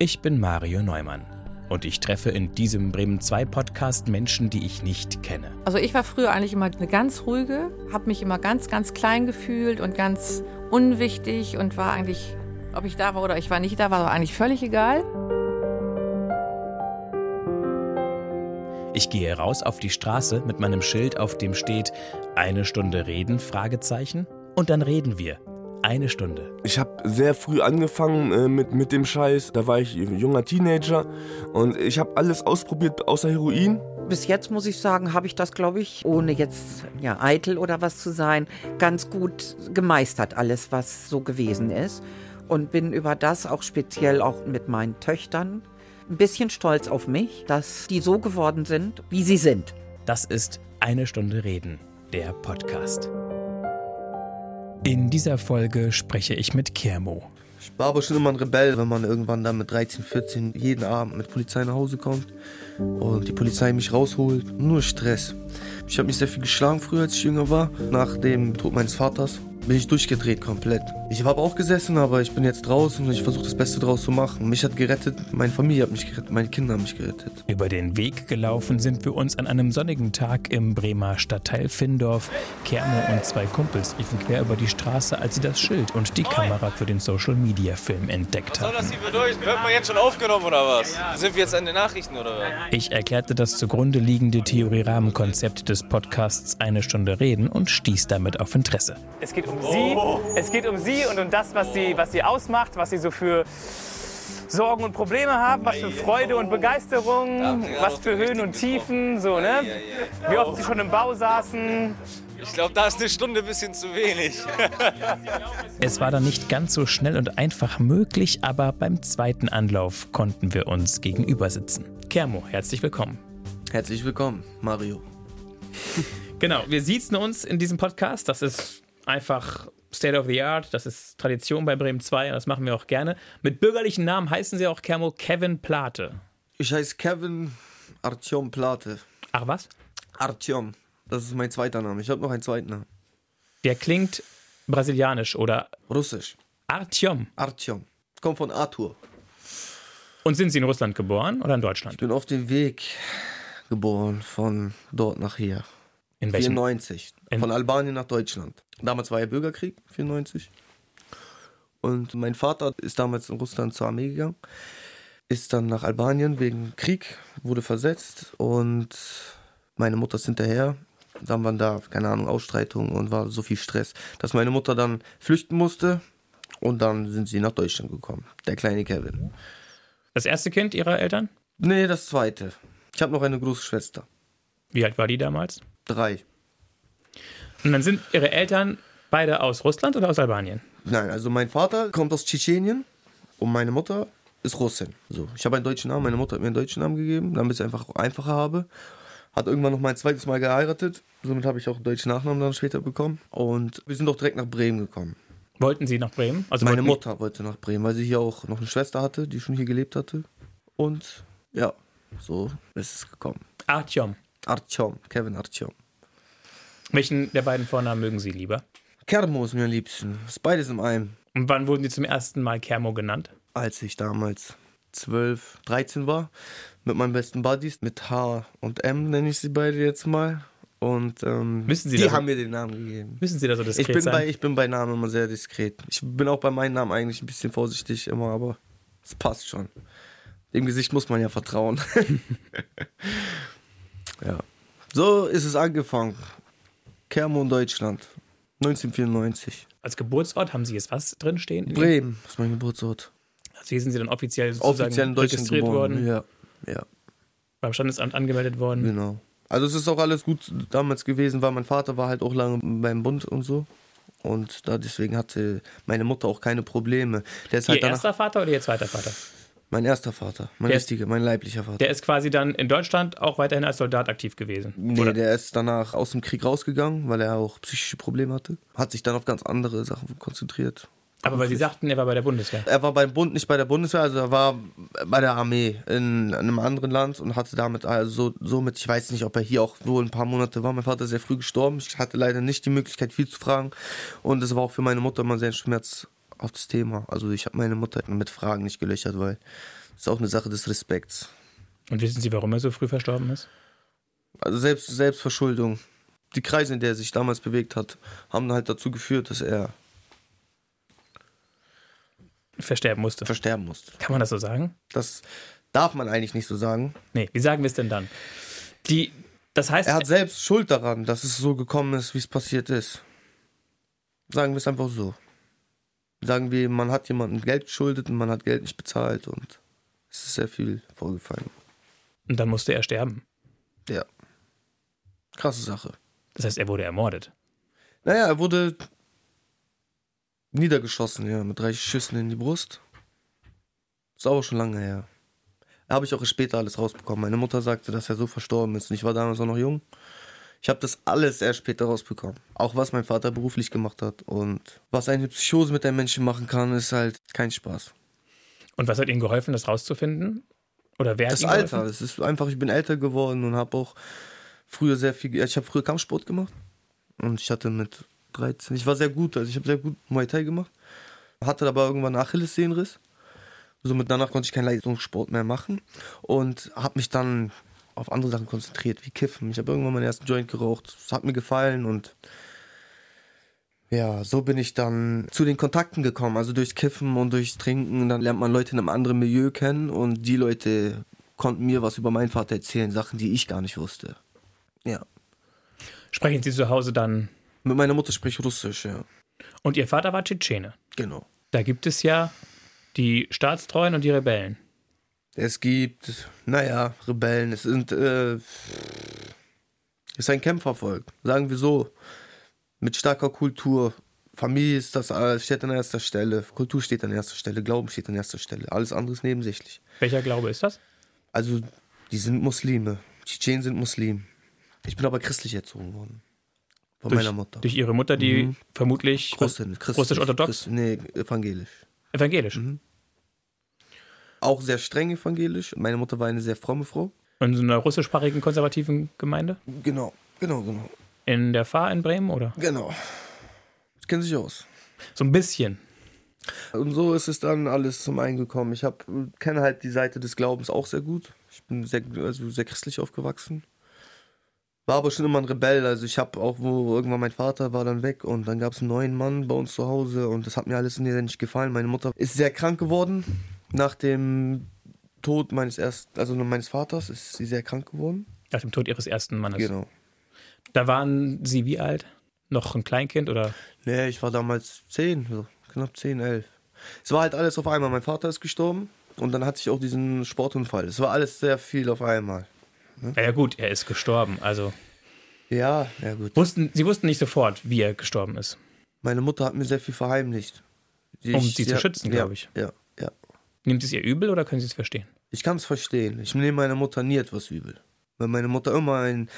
Ich bin Mario Neumann und ich treffe in diesem Bremen 2 Podcast Menschen, die ich nicht kenne. Also ich war früher eigentlich immer eine ganz ruhige, habe mich immer ganz, ganz klein gefühlt und ganz unwichtig und war eigentlich, ob ich da war oder ich war nicht da, war eigentlich völlig egal. Ich gehe raus auf die Straße mit meinem Schild, auf dem steht eine Stunde reden, Fragezeichen, und dann reden wir eine Stunde. Ich habe sehr früh angefangen äh, mit, mit dem Scheiß. Da war ich junger Teenager und ich habe alles ausprobiert außer Heroin. Bis jetzt muss ich sagen, habe ich das, glaube ich, ohne jetzt ja, eitel oder was zu sein, ganz gut gemeistert, alles, was so gewesen ist. Und bin über das auch speziell auch mit meinen Töchtern ein bisschen stolz auf mich, dass die so geworden sind, wie sie sind. Das ist eine Stunde Reden, der Podcast. In dieser Folge spreche ich mit Kermo. Ich war aber schon immer ein Rebell, wenn man irgendwann dann mit 13, 14 jeden Abend mit Polizei nach Hause kommt und die Polizei mich rausholt. Nur Stress. Ich habe mich sehr viel geschlagen früher, als ich jünger war, nach dem Tod meines Vaters bin ich durchgedreht komplett. Ich habe auch gesessen, aber ich bin jetzt draußen und ich versuche das Beste draus zu machen. Mich hat gerettet, meine Familie hat mich gerettet, meine Kinder haben mich gerettet. Über den Weg gelaufen sind wir uns an einem sonnigen Tag im Bremer Stadtteil Findorf. Kermo und zwei Kumpels liefen quer über die Straße, als sie das Schild und die Kamera für den Social Media Film entdeckt haben. Was soll das hier bedeuten? Wird man jetzt schon aufgenommen oder was? Sind wir jetzt an den Nachrichten oder was? Ich erklärte das zugrunde liegende Theorie-Rahmenkonzept des Podcasts Eine Stunde reden und stieß damit auf Interesse. Es geht um sie, es geht um sie und um das, was sie, was sie ausmacht, was sie so für Sorgen und Probleme haben, was für Freude und Begeisterung, was für Höhen und Tiefen, so, ne? Wie oft sie schon im Bau saßen. Ich glaube, da ist eine Stunde ein bisschen zu wenig. Es war dann nicht ganz so schnell und einfach möglich, aber beim zweiten Anlauf konnten wir uns gegenüber sitzen. Kermo, herzlich willkommen. Herzlich willkommen, Mario. Genau, wir siezen uns in diesem Podcast. Das ist einfach State of the Art. Das ist Tradition bei Bremen 2 und das machen wir auch gerne. Mit bürgerlichen Namen heißen sie auch Kermo Kevin Plate. Ich heiße Kevin Artyom Plate. Ach was? Artyom. Das ist mein zweiter Name. Ich habe noch einen zweiten Namen. Der klingt brasilianisch oder Russisch. Artyom. Artyom. Kommt von Arthur. Und sind Sie in Russland geboren oder in Ich Deutschland? bin auf dem Weg geboren von dort nach hier. In welchem? 94. Von Albanien nach Deutschland. Damals war ja Bürgerkrieg, 94. Und mein Vater ist damals in Russland zur Armee gegangen, ist dann nach Albanien wegen Krieg, wurde versetzt und meine Mutter ist hinterher. Dann waren da, keine Ahnung, Ausstreitungen und war so viel Stress, dass meine Mutter dann flüchten musste und dann sind sie nach Deutschland gekommen. Der kleine Kevin. Das erste Kind Ihrer Eltern? Nee, das zweite. Ich habe noch eine große Schwester. Wie alt war die damals? Drei. Und dann sind Ihre Eltern beide aus Russland oder aus Albanien? Nein, also mein Vater kommt aus Tschetschenien und meine Mutter ist Russin. So, ich habe einen deutschen Namen, meine Mutter hat mir einen deutschen Namen gegeben, damit ich es einfach einfacher habe. Hat irgendwann noch mein zweites Mal geheiratet, somit habe ich auch einen deutschen Nachnamen dann später bekommen. Und wir sind auch direkt nach Bremen gekommen. Wollten Sie nach Bremen? Also meine Mutter wollte nach Bremen, weil sie hier auch noch eine Schwester hatte, die schon hier gelebt hatte. Und ja, so ist es gekommen. Artyom. Artyom, Kevin Artyom. Welchen der beiden Vornamen mögen Sie lieber? Kermo ist mir am liebsten. Ist beides in einem. Und wann wurden Sie zum ersten Mal Kermo genannt? als ich damals 12, 13 war, mit meinen besten Buddies, mit H und M nenne ich sie beide jetzt mal. Und ähm, Müssen Sie die haben mir den Namen gegeben. Müssen Sie da so diskret Ich bin, sein? bei, ich bin bei Namen immer sehr diskret. Ich bin auch bei meinen Namen eigentlich ein bisschen vorsichtig immer, aber es passt schon. Dem Gesicht muss man ja vertrauen. ja. So ist es angefangen. Kermo in Deutschland. 1994. Als Geburtsort haben Sie jetzt was drinstehen? Bremen ist mein Geburtsort. Also hier sind Sie dann offiziell sozusagen Offiziell in Deutschland registriert geboren. worden, Ja, ja. beim Standesamt angemeldet worden. Genau. Also es ist auch alles gut damals gewesen, weil mein Vater war halt auch lange beim Bund und so. Und da deswegen hatte meine Mutter auch keine Probleme. Der ist Ihr halt danach, erster Vater oder Ihr zweiter Vater? Mein erster Vater, mein Der richtiger, mein leiblicher Vater. Der ist quasi dann in Deutschland auch weiterhin als Soldat aktiv gewesen. nee, Oder- der ist danach aus dem Krieg rausgegangen, weil er auch psychische Probleme hatte. Hat sich dann auf ganz andere Sachen konzentriert. Aber weil Sie sagten, er war bei der Bundeswehr. Er war beim Bund, nicht bei der Bundeswehr, also er war bei der Armee in einem anderen Land und hatte damit also so, somit, ich weiß nicht, ob er hier auch so ein paar Monate war. Mein Vater ist sehr früh gestorben. Ich hatte leider nicht die Möglichkeit, viel zu fragen. Und es war auch für meine Mutter immer sehr schmerzhaft auf das Thema. Also ich habe meine Mutter mit Fragen nicht gelöchert, weil das ist auch eine Sache des Respekts. Und wissen Sie, warum er so früh verstorben ist? Also selbst Selbstverschuldung. Die Kreise, in der er sich damals bewegt hat, haben halt dazu geführt, dass er Versterben musste. versterben musste. Kann man das so sagen? Das darf man eigentlich nicht so sagen. Nee, wie sagen wir es denn dann? Die, das heißt, Er hat selbst Schuld daran, dass es so gekommen ist, wie es passiert ist. Sagen wir es einfach so. Sagen wir, man hat jemandem Geld geschuldet und man hat Geld nicht bezahlt und es ist sehr viel vorgefallen. und dann musste er sterben. Ja. Krasse Sache. Das heißt, er wurde ermordet. Naja, er wurde niedergeschossen, ja, mit drei Schüssen in die Brust. Ist aber schon lange her. Habe ich auch später alles rausbekommen. Meine Mutter sagte, dass er so verstorben ist und ich war damals auch noch jung. Ich habe das alles erst später rausbekommen. Auch was mein Vater beruflich gemacht hat. Und was eine Psychose mit einem Menschen machen kann, ist halt kein Spaß. Und was hat Ihnen geholfen, das rauszufinden? Oder wer hat Das Alter, das ist einfach, ich bin älter geworden und habe auch früher sehr viel, ich habe früher Kampfsport gemacht und ich hatte mit 13, ich war sehr gut, also ich habe sehr gut Muay Thai gemacht, hatte aber irgendwann einen Achillessehnenriss, somit danach konnte ich keinen Leistungssport mehr machen und habe mich dann auf andere Sachen konzentriert, wie Kiffen. Ich habe irgendwann meinen ersten Joint geraucht, es hat mir gefallen und ja, so bin ich dann zu den Kontakten gekommen, also durchs Kiffen und durchs Trinken. Dann lernt man Leute in einem anderen Milieu kennen und die Leute konnten mir was über meinen Vater erzählen, Sachen, die ich gar nicht wusste. Ja. Sprechen Sie zu Hause dann. Mit meiner Mutter spreche ich Russisch, ja. Und Ihr Vater war Tschetschene. Genau. Da gibt es ja die Staatstreuen und die Rebellen. Es gibt, naja, Rebellen. Es sind, äh, es ist ein Kämpfervolk, sagen wir so. Mit starker Kultur. Familie ist das, äh, steht an erster Stelle. Kultur steht an erster Stelle. Glauben steht an erster Stelle. Alles andere ist nebensächlich. Welcher Glaube ist das? Also, die sind Muslime. Tschetschenen sind Muslim. Ich bin aber christlich erzogen worden. Von Durch, meiner Mutter. durch Ihre Mutter, die Mhm. vermutlich russisch-orthodox? Christ- Nee, evangelisch. evangelisch. Mhm. Auch sehr streng evangelisch. Meine Mutter war eine sehr fromme Frau. In so einer russischsprachigen konservativen Gemeinde? Genau, genau, genau. In der Fahr in Bremen, oder? Genau. Ich kenne sich aus. So ein bisschen. Und so ist es dann alles zum einen gekommen. Ich hab, kenne halt die Seite des Glaubens auch sehr gut. Ich bin sehr, also sehr christlich aufgewachsen. War aber schon immer ein Rebell. Also ich habe auch, wo irgendwann mein Vater war dann weg und dann gab es einen neuen Mann bei uns zu Hause und das hat mir alles nicht gefallen. Meine Mutter ist sehr krank geworden. Nach dem Tod meines ersten, also meines Vaters ist sie sehr krank geworden. Nach dem Tod Ihres ersten Mannes. Genau. Da waren Sie wie alt? Noch ein Kleinkind oder? Nee, ich war damals zehn, so knapp zehn, elf. Es war halt alles auf einmal. Mein Vater ist gestorben und dann hatte ich auch diesen Sportunfall. Es war alles sehr viel auf einmal. Ja, ja gut, er ist gestorben. Also Ja, ja gut. wussten, Sie wussten nicht sofort, wie er gestorben ist. Meine Mutter hat mir sehr viel verheimlicht. Um sie zu schützen, ja, glaub ich. Ja. Nimmt es ihr übel oder können Sie es verstehen? Ich kann es verstehen. Ich nehme meiner Mutter nie etwas übel. Weil meine Mutter immer ein,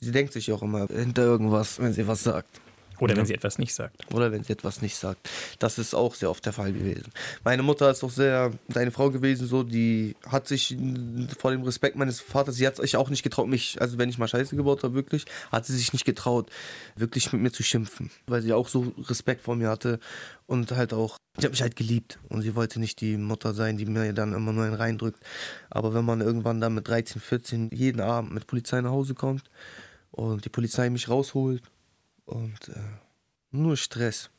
sie denkt sich auch immer hinter irgendwas, wenn sie was sagt. Oder wenn sie etwas nicht sagt. Oder wenn sie etwas nicht sagt. Das ist auch sehr oft der Fall gewesen. Meine Mutter ist auch sehr deine Frau gewesen, so, die hat sich vor dem Respekt meines Vaters, sie hat sich auch nicht getraut, mich, also wenn ich mal Scheiße gebaut habe, wirklich, hat sie sich nicht getraut, wirklich mit mir zu schimpfen. Weil sie auch so Respekt vor mir hatte und halt auch, ich habe mich halt geliebt und sie wollte nicht die Mutter sein, die mir dann immer nur einen reindrückt. Aber wenn man irgendwann dann mit 13, 14 jeden Abend mit Polizei nach Hause kommt und die Polizei mich rausholt und äh, nur Stress.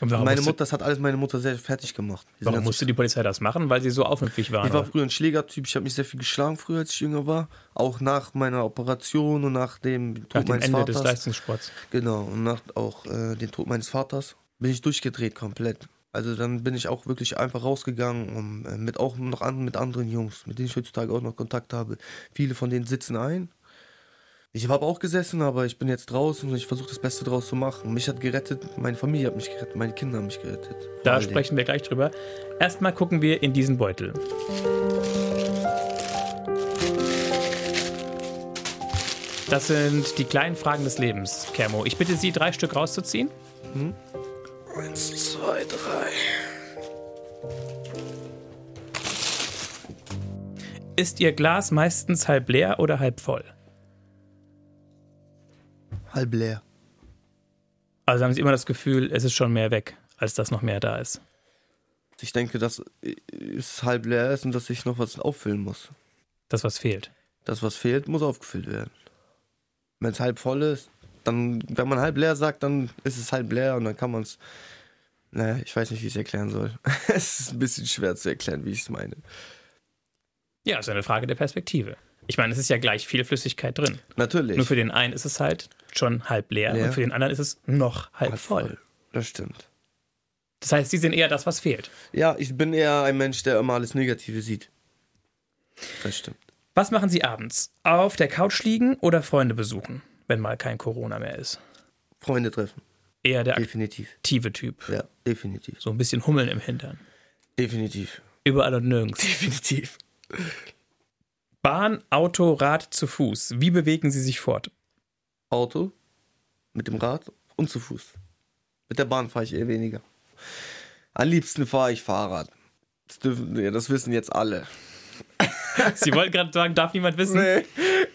Meine Mutter, das hat alles meine Mutter sehr fertig gemacht. Die warum musste also- die Polizei das machen? Weil sie so aufmüpfig waren. ich war früher ein Schlägertyp, ich habe mich sehr viel geschlagen früher, als ich jünger war. Auch nach meiner Operation und nach dem Tod Nach dem meines Ende Vaters. des Leistungssports. Genau, und nach auch äh, dem Tod meines Vaters bin ich durchgedreht komplett. Also dann bin ich auch wirklich einfach rausgegangen und äh, mit auch noch an, mit anderen Jungs, mit denen ich heutzutage auch noch Kontakt habe. Viele von denen sitzen ein. Ich habe auch gesessen, aber ich bin jetzt draußen und ich versuche das Beste draus zu machen. Mich hat gerettet, meine Familie hat mich gerettet, meine Kinder haben mich gerettet. Da sprechen wir gleich drüber. Erstmal gucken wir in diesen Beutel. Das sind die kleinen Fragen des Lebens, Kermo. Ich bitte Sie, drei Stück rauszuziehen. Eins, zwei, drei. Ist Ihr Glas meistens halb leer oder halb voll? Halb leer. Also haben Sie immer das Gefühl, es ist schon mehr weg, als dass noch mehr da ist. Ich denke, dass es halb leer ist und dass ich noch was auffüllen muss. Das, was fehlt. Das, was fehlt, muss aufgefüllt werden. Wenn es halb voll ist, dann, wenn man halb leer sagt, dann ist es halb leer und dann kann man es. Naja, ich weiß nicht, wie ich es erklären soll. es ist ein bisschen schwer zu erklären, wie ich es meine. Ja, ist eine Frage der Perspektive. Ich meine, es ist ja gleich viel Flüssigkeit drin. Natürlich. Nur für den einen ist es halt schon halb leer, Leer. und für den anderen ist es noch halb, Halb voll. Das stimmt. Das heißt, sie sind eher das, was fehlt. Ja, ich bin eher ein Mensch, der immer alles Negative sieht. Das stimmt. Was machen Sie abends? Auf der Couch liegen oder Freunde besuchen, wenn mal kein Corona mehr ist? Freunde treffen. Eher der Definitiv. aktive Typ. Ja, definitiv. So ein bisschen Hummeln im Hintern. Definitiv. Überall und nirgends. Definitiv. Bahn, Auto, Rad zu Fuß. Wie bewegen Sie sich fort? Auto, mit dem Rad und zu Fuß. Mit der Bahn fahre ich eher weniger. Am liebsten fahre ich Fahrrad. Das, dürfen, ja, das wissen jetzt alle. Sie wollten gerade sagen, darf niemand wissen, Nee,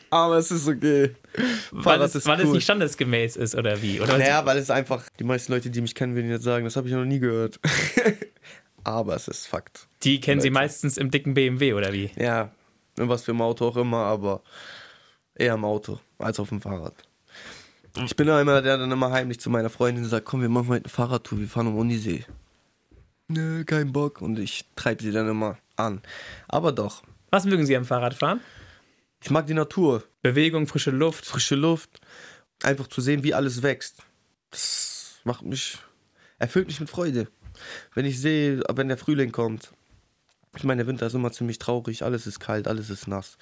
aber es ist okay. weil, es, ist weil es cool. nicht standesgemäß ist oder wie? Oder Naja, weil es einfach, die meisten Leute, die mich kennen, würden jetzt sagen, das habe ich noch nie gehört. aber es ist Fakt. die kennen Sie Leute. meistens im dicken BMW oder wie? Ja, in was für ein Auto auch immer, aber eher im Auto als auf dem Fahrrad. Ich bin da immer der, der dann immer heimlich zu meiner Freundin sagt, komm, wir machen heute eine Fahrradtour, wir fahren um Unisee. Nö, kein Bock. Und ich treibe sie dann immer an. Aber doch, Was mögen Sie am Fahrradfahren? ich mag die Natur, Bewegung, frische Luft. frische Luft, einfach zu sehen, wie alles wächst. Das macht mich, erfüllt mich mit Freude. Wenn ich sehe, wenn der Frühling kommt. Ich meine, der Winter ist immer ziemlich traurig, alles ist kalt, alles ist nass.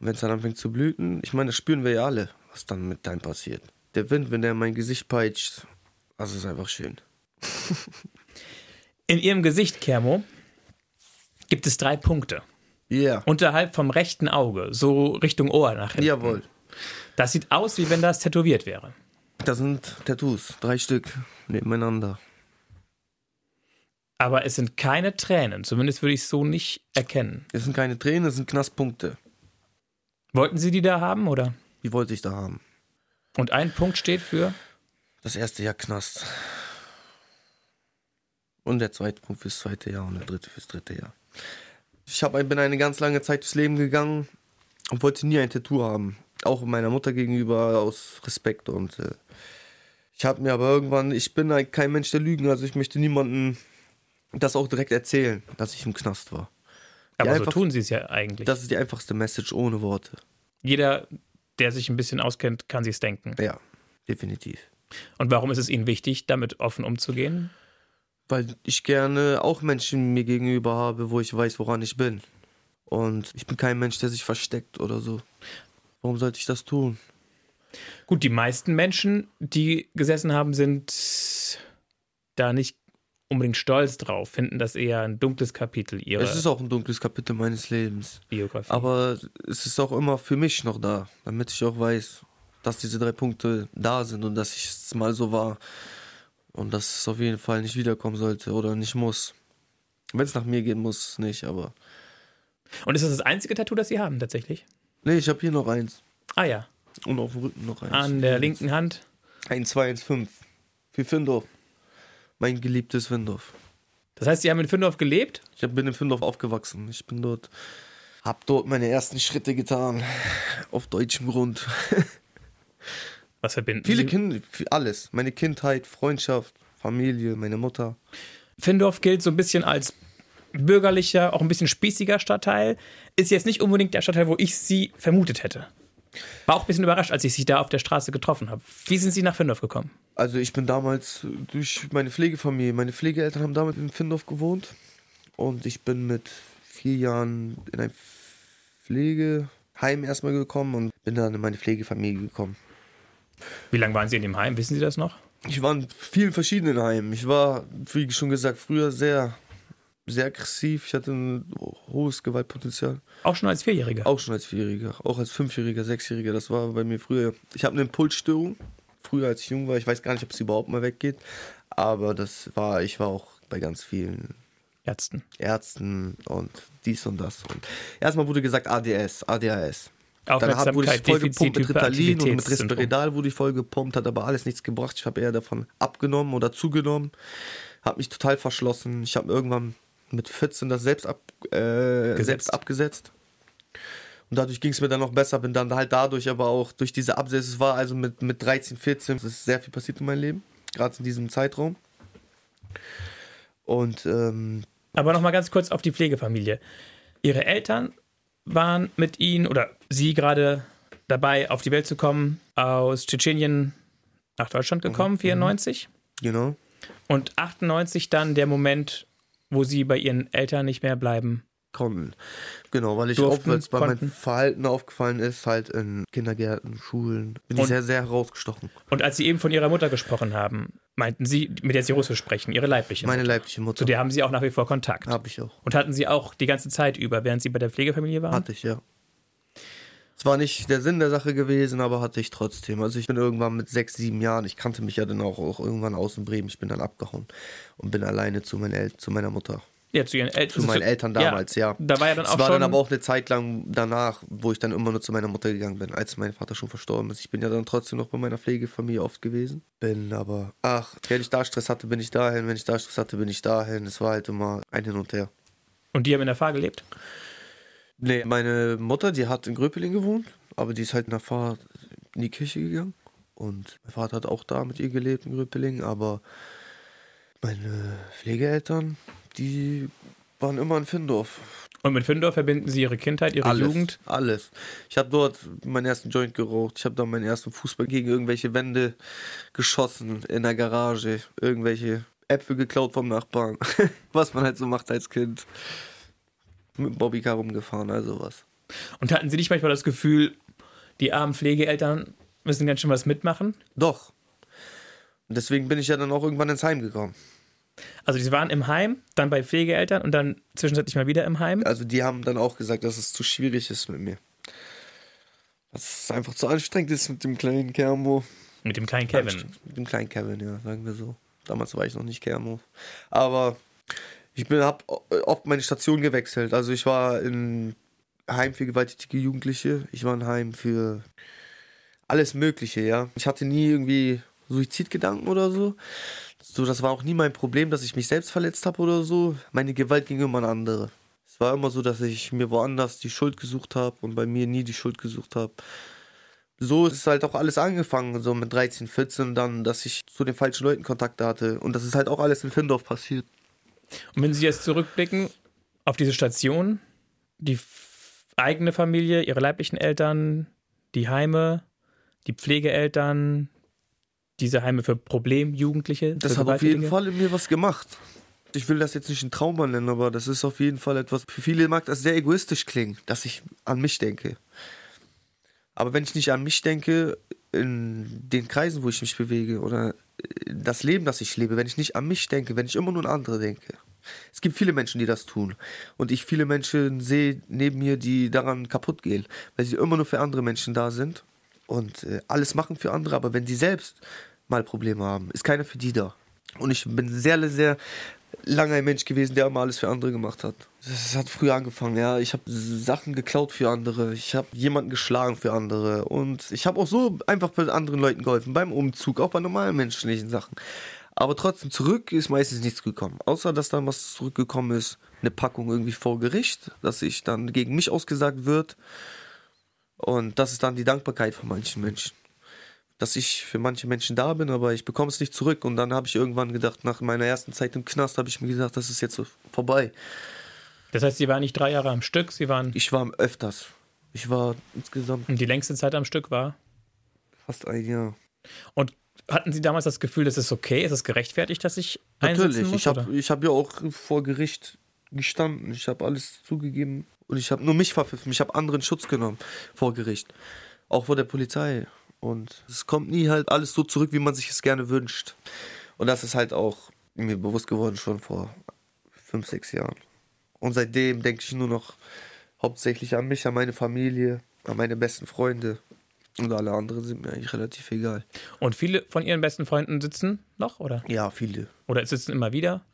Und wenn es dann anfängt zu blüten, ich meine, das spüren wir ja alle, was dann mit deinem passiert. Der Wind, wenn der in mein Gesicht peitscht, das ist einfach schön. In Ihrem Gesicht, Kermo, gibt es drei Punkte. Ja, Unterhalb vom rechten Auge, so Richtung Ohr nach hinten. jawohl. Das sieht aus, wie wenn das tätowiert wäre. Das sind Tattoos, drei Stück nebeneinander. Aber es sind keine Tränen. Zumindest würde ich es so nicht erkennen. Es sind keine Tränen, es sind Knastpunkte. Wollten Sie die da haben, oder? Die wollte ich da haben. Und ein Punkt steht für. Das erste Jahr Knast. Und der zweite Punkt fürs zweite Jahr und der dritte fürs dritte Jahr. Ich hab, bin eine ganz lange Zeit durchs Leben gegangen und wollte nie ein Tattoo haben. Auch meiner Mutter gegenüber aus Respekt. Und äh, ich habe mir aber irgendwann, ich bin halt kein Mensch der Lügen, also ich möchte niemandem das auch direkt erzählen, dass ich im Knast war. Aber Ja, so einfach- tun Sie es ja eigentlich. Das ist die einfachste Message ohne Worte. Jeder, der sich ein bisschen auskennt, kann sich denken. Ja, definitiv. Und warum ist es Ihnen wichtig, damit offen umzugehen? Weil ich gerne auch Menschen mir gegenüber habe, wo ich weiß, woran ich bin. Und ich bin kein Mensch, der sich versteckt oder so. Warum sollte ich das tun? Gut, die meisten Menschen, die gesessen haben, sind da nicht unbedingt stolz drauf, finden das eher ein dunkles Kapitel ihrer Es ist auch ein dunkles Kapitel meines Lebens. Biografie. Aber es ist auch immer für mich noch da, damit ich auch weiß, dass diese drei Punkte da sind und dass ich es mal so war. Und dass es auf jeden Fall nicht wiederkommen sollte oder nicht muss. Wenn es nach mir gehen muss, nicht, aber. Und ist das das einzige Tattoo, das Sie haben tatsächlich? Nee, ich habe hier noch eins. Ah ja, Und auf dem Rücken noch eins. an der linken Hand. Ein 215. Für Findorf. Mein geliebtes Findorf. Das heißt, Sie haben in Findorf gelebt? Ich bin in Findorf aufgewachsen. Ich bin dort, hab dort meine ersten Schritte getan. Auf deutschem Grund. Was verbinden Viele Sie? Kinder, alles. Meine Kindheit, Freundschaft, Familie, meine Mutter. Findorf gilt so ein bisschen als bürgerlicher, auch ein bisschen spießiger Stadtteil. Ist jetzt nicht unbedingt der Stadtteil, wo ich Sie vermutet hätte. War auch ein bisschen überrascht, als ich Sie da auf der Straße getroffen habe. Wie sind Sie nach Findorf gekommen? Also ich bin damals durch meine Pflegefamilie, meine Pflegeeltern haben damals in Findorf gewohnt. Und ich bin mit vier Jahren in ein Pflegeheim erstmal gekommen und bin dann in meine Pflegefamilie gekommen. Wie lange waren Sie in dem Heim? Wissen Sie das noch? Ich war in vielen verschiedenen Heimen. Ich war, wie schon gesagt, früher sehr, sehr aggressiv. Ich hatte ein hohes Gewaltpotenzial. Auch schon als Vierjähriger. Auch schon als Vierjähriger, auch als Fünfjähriger, Sechsjähriger. Das war bei mir früher. Ich habe eine Impulsstörung. Früher, als ich jung war. Ich weiß gar nicht, ob es überhaupt mal weggeht. Aber das war, ich war auch bei ganz vielen Ärzten. Ärzten und dies und das. Und erstmal wurde gesagt ADS, ADHS. Dann wurde ich voll gepumpt mit Ritalin und mit. Risperidal wurde ich voll gepumpt, hat aber alles nichts gebracht. Ich habe eher davon abgenommen oder zugenommen. Habe mich total verschlossen. Ich habe irgendwann mit 14 das selbst, ab, äh, selbst abgesetzt. Und dadurch ging es mir dann noch besser, bin dann halt dadurch aber auch durch diese Absätze, es war also mit, mit 13, 14, es ist sehr viel passiert in meinem Leben, gerade in diesem Zeitraum. Und ähm, Aber nochmal ganz kurz auf die Pflegefamilie. Ihre Eltern waren mit Ihnen oder Sie gerade dabei, auf die Welt zu kommen, aus Tschetschenien nach Deutschland gekommen, 94. genau. Und 98 dann der Moment, wo Sie bei Ihren Eltern nicht mehr bleiben. Konnten. Genau, weil ich Durften, aufwärts bei konnten. meinem Verhalten aufgefallen ist, halt in Kindergärten, Schulen, bin Und- ich sehr, sehr herausgestochen. Und als Sie eben von Ihrer Mutter gesprochen haben, meinten Sie, mit der Sie Russisch sprechen, Ihre leibliche Meine Mutter. leibliche Zu Mutter der haben Sie auch nach wie vor Kontakt. habe ich auch. Und hatten Sie auch die ganze Zeit über, während Sie bei der Pflegefamilie waren? Hatte ich, ja. Es war nicht der Sinn der Sache gewesen, aber hatte ich trotzdem. Also ich bin irgendwann mit sechs, sieben Jahren, ich kannte mich ja dann auch, auch irgendwann aus in Bremen, ich bin dann abgehauen und bin alleine zu, meinen El zu meiner Mutter. Ja, zu Ihren Eltern. Zu meinen Eltern damals, ja. Da war ja dann Es auch war schon. dann aber auch eine Zeit lang danach, wo ich dann immer nur zu meiner Mutter gegangen bin, als mein Vater schon verstorben ist. Ich bin ja dann trotzdem noch bei meiner Pflegefamilie oft gewesen. Bin aber, ach, wenn ich da Stress hatte, bin ich dahin. Wenn ich da Stress hatte, bin ich dahin. Es war halt immer ein Hin und Her. und die haben in der Fahr gelebt? Nee, meine Mutter, die hat in Gröpeling gewohnt, aber die ist halt in der Fahrt in die Kirche gegangen. Und mein Vater hat auch da mit ihr gelebt in Gröpeling, aber meine Pflegeeltern, die waren immer in Findorf. Und mit Findorf verbinden Sie Ihre Kindheit, Ihre alles, Jugend. Alles. Ich habe dort meinen ersten Joint geraucht. Ich habe da meinen ersten Fußball gegen irgendwelche Wände geschossen in der Garage. Irgendwelche Äpfel geklaut vom Nachbarn. was man halt so macht als Kind. Mit Bobbycar rumgefahren, also was. Und hatten Sie nicht manchmal das Gefühl, die armen Pflegeeltern müssen ganz schön was mitmachen? Doch. Und deswegen bin ich ja dann auch irgendwann ins Heim gekommen. Also Sie waren im Heim, dann bei Pflegeeltern und dann zwischenzeitlich mal wieder im Heim. Also die haben dann auch gesagt, dass es zu schwierig ist mit mir. Dass es einfach zu anstrengend ist mit dem kleinen Kermo. Mit dem kleinen Kevin. Mit dem kleinen Kevin, ja, sagen wir so. Damals war ich noch nicht Kermo. Aber ich habe oft meine Station gewechselt. Also ich war in Heim für gewalttätige Jugendliche. Ich war in Heim für alles Mögliche, ja. Ich hatte nie irgendwie Suizidgedanken oder so. So, das war auch nie mein Problem, dass ich mich selbst verletzt habe oder so. Meine Gewalt ging immer an andere. Es war immer so, dass ich mir woanders die Schuld gesucht habe und bei mir nie die Schuld gesucht habe. So ist halt auch alles angefangen, so mit 13, 14 dann, dass ich zu den falschen Leuten Kontakte hatte. Und das ist halt auch alles in Findorf passiert. Und wenn Sie jetzt zurückblicken auf diese Station, die eigene Familie, Ihre leiblichen Eltern, die Heime, die Pflegeeltern, diese Heime für Problemjugendliche. Das hat auf jeden. Fall in mir was gemacht. Ich will das jetzt nicht ein Trauma nennen, aber das ist auf jeden Fall etwas. Für viele mag das sehr egoistisch klingen, dass ich an mich denke. Aber wenn ich nicht an mich denke, in den Kreisen, wo ich mich bewege oder das Leben, das ich lebe, wenn ich nicht an mich denke, wenn ich immer nur an andere denke. Es gibt viele Menschen, die das tun. Und ich viele Menschen sehe neben mir, die daran kaputt gehen, weil sie immer nur für andere Menschen da sind und äh, alles machen für andere, aber wenn sie selbst mal Probleme haben, ist keiner für die da. Und ich bin sehr, sehr lange ein Mensch gewesen, der immer alles für andere gemacht hat. Das hat früher angefangen, ja. Ich habe Sachen geklaut für andere. Ich habe jemanden geschlagen für andere. Und ich habe auch so einfach bei anderen Leuten geholfen. Beim Umzug, auch bei normalen menschlichen Sachen. Aber trotzdem, zurück ist meistens nichts gekommen. Außer, dass dann was zurückgekommen ist. Eine Packung irgendwie vor Gericht, dass sich dann gegen mich ausgesagt wird. Und das ist dann die Dankbarkeit von manchen Menschen. Dass ich für manche Menschen da bin, aber ich bekomme es nicht zurück. Und dann habe ich irgendwann gedacht, nach meiner ersten Zeit im Knast, habe ich mir gesagt, das ist jetzt so vorbei. Das heißt, Sie waren nicht drei Jahre am Stück, Sie waren. Ich war öfters. Ich war insgesamt Und die längste Zeit am Stück war. fast ein Jahr. Und hatten Sie damals das Gefühl, das ist okay, ist es gerechtfertigt, dass ich einsetzen Natürlich, muss? ich habe hab ja auch vor Gericht gestanden. Ich habe alles zugegeben. Und ich habe nur mich verpfiffen. Ich habe anderen Schutz genommen vor Gericht. Auch vor der Polizei. Und es kommt nie halt alles so zurück, wie man sich es gerne wünscht. Und das ist halt auch mir bewusst geworden schon vor fünf, sechs Jahren. Und seitdem denke ich nur noch hauptsächlich an mich, an meine Familie, an meine besten Freunde. Und alle anderen sind mir eigentlich relativ egal. Und viele von Ihren besten Freunden sitzen noch, oder? Ja, viele. Oder sitzen immer wieder?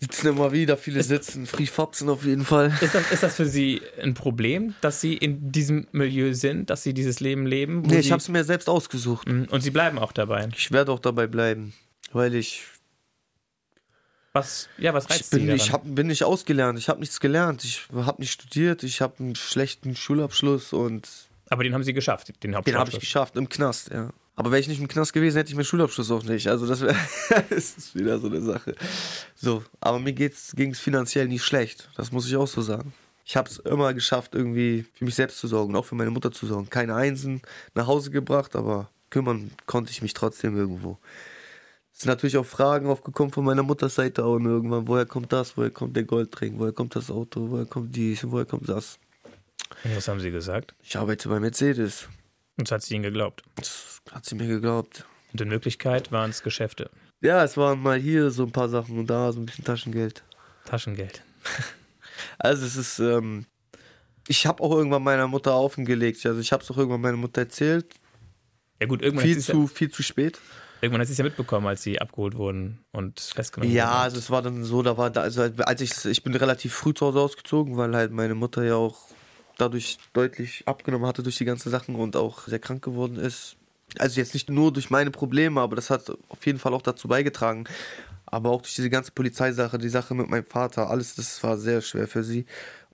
Sitzen immer wieder, viele sitzen, Free Fopsen auf jeden Fall. Ist das, ist das für Sie ein Problem, dass Sie in diesem Milieu sind, dass Sie dieses Leben leben? Nee, ich habe es mir selbst ausgesucht. Mhm, Und Sie bleiben auch dabei. Ich werde auch dabei bleiben, weil ich Was, ja, was reizt Ich bin, Sie ich hab, bin nicht ausgelernt, ich habe nichts gelernt, ich habe nicht studiert, ich habe einen schlechten Schulabschluss und Aber den haben Sie geschafft, den den habe Hauptschulabschluss. ich geschafft im Knast, ja. Aber wäre ich nicht im Knast gewesen, hätte ich meinen Schulabschluss auch nicht. Also das, wär, das ist wieder so eine Sache. So, aber mir ging es finanziell nicht schlecht. Das muss ich auch so sagen. Ich habe es immer geschafft, irgendwie für mich selbst zu sorgen, auch für meine Mutter zu sorgen. Keine Einsen nach Hause gebracht, aber kümmern konnte ich mich trotzdem irgendwo. Es sind natürlich auch Fragen aufgekommen von meiner Mutters-Seite und irgendwann, woher kommt das, woher kommt der Goldring, woher kommt das Auto, woher kommt dies, woher kommt das. Und Was haben Sie gesagt? Ich arbeite bei Mercedes. Und das hat sie Ihnen geglaubt. Das hat sie mir geglaubt. Und in Wirklichkeit waren es Geschäfte. Ja, es waren mal hier so ein paar Sachen und da so ein bisschen Taschengeld. Taschengeld. Also es ist, ähm, ich habe auch irgendwann meiner Mutter aufgelegt. Also ich habe es auch irgendwann meiner Mutter erzählt. Ja gut, irgendwann Viel zu, ja, viel zu spät. irgendwann hat sie es ja mitbekommen, als sie abgeholt wurden und festgenommen Ja, wurden. also es war dann so, da war da, also als ich, ich bin relativ früh zu Hause ausgezogen, weil halt meine Mutter ja auch dadurch deutlich abgenommen hatte durch die ganzen Sachen und auch sehr krank geworden ist. Also jetzt nicht nur durch meine Probleme, aber das hat auf jeden Fall auch dazu beigetragen. Aber auch durch diese ganze Polizeisache, die Sache mit meinem Vater, alles, das war sehr schwer für sie.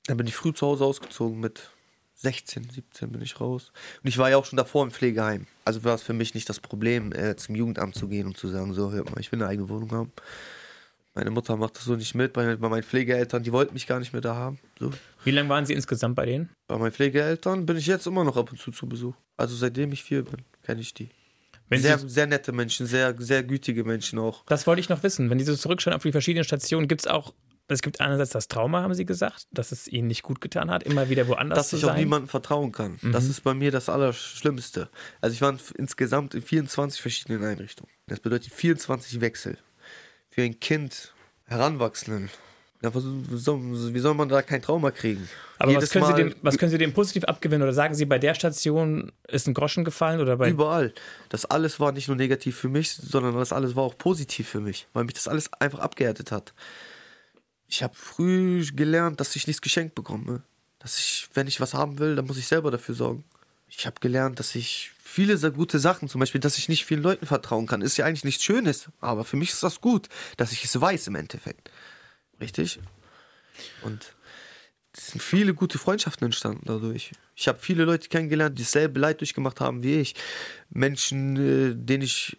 Dann bin ich früh zu Hause ausgezogen mit 16, 17 bin ich raus. Und ich war ja auch schon davor im Pflegeheim. Also war es für mich nicht das Problem, äh, zum Jugendamt zu gehen und zu sagen, so, hört mal, ich will eine eigene Wohnung haben. Meine Mutter macht das so nicht mit. Bei, bei meinen Pflegeeltern, die wollten mich gar nicht mehr da haben. So. Wie lange waren Sie insgesamt bei denen? Bei meinen Pflegeeltern bin ich jetzt immer noch ab und zu zu Besuch. Also seitdem ich vier bin, kenne ich die. Wenn sehr, Sie, sehr nette Menschen, sehr, sehr gütige Menschen auch. das wollte ich noch wissen. Wenn Sie so zurückschauen auf die verschiedenen Stationen, gibt es auch, es gibt einerseits das Trauma, haben Sie gesagt, dass es Ihnen nicht gut getan hat, immer wieder woanders Dass zu ich auch sein. niemandem vertrauen kann. Das ist bei mir das Allerschlimmste. Also ich war insgesamt in 24 verschiedenen Einrichtungen. Das bedeutet 24 Wechsel. Für ein Kind, Heranwachsenden. Ja, wie soll, man da kein Trauma kriegen? Aber was können, dem, was können Sie dem positiv abgewinnen? Oder sagen Sie, bei der Station ist ein Groschen gefallen? Oder bei Überall. Das alles war nicht nur negativ für mich, sondern das alles war auch positiv für mich, weil mich das alles einfach abgehärtet hat. Ich habe früh gelernt, dass ich nichts geschenkt bekomme. Dass ich, wenn ich was haben will, dann muss ich selber dafür sorgen. Ich habe gelernt, dass ich viele sehr gute Sachen, zum Beispiel, dass ich nicht vielen Leuten vertrauen kann, ist ja eigentlich nichts Schönes, aber für mich ist das gut, dass ich es weiß im Endeffekt. Richtig? Und es sind viele gute Freundschaften entstanden dadurch. Ich habe viele Leute kennengelernt, die dasselbe Leid durchgemacht haben wie ich. Menschen, äh, denen ich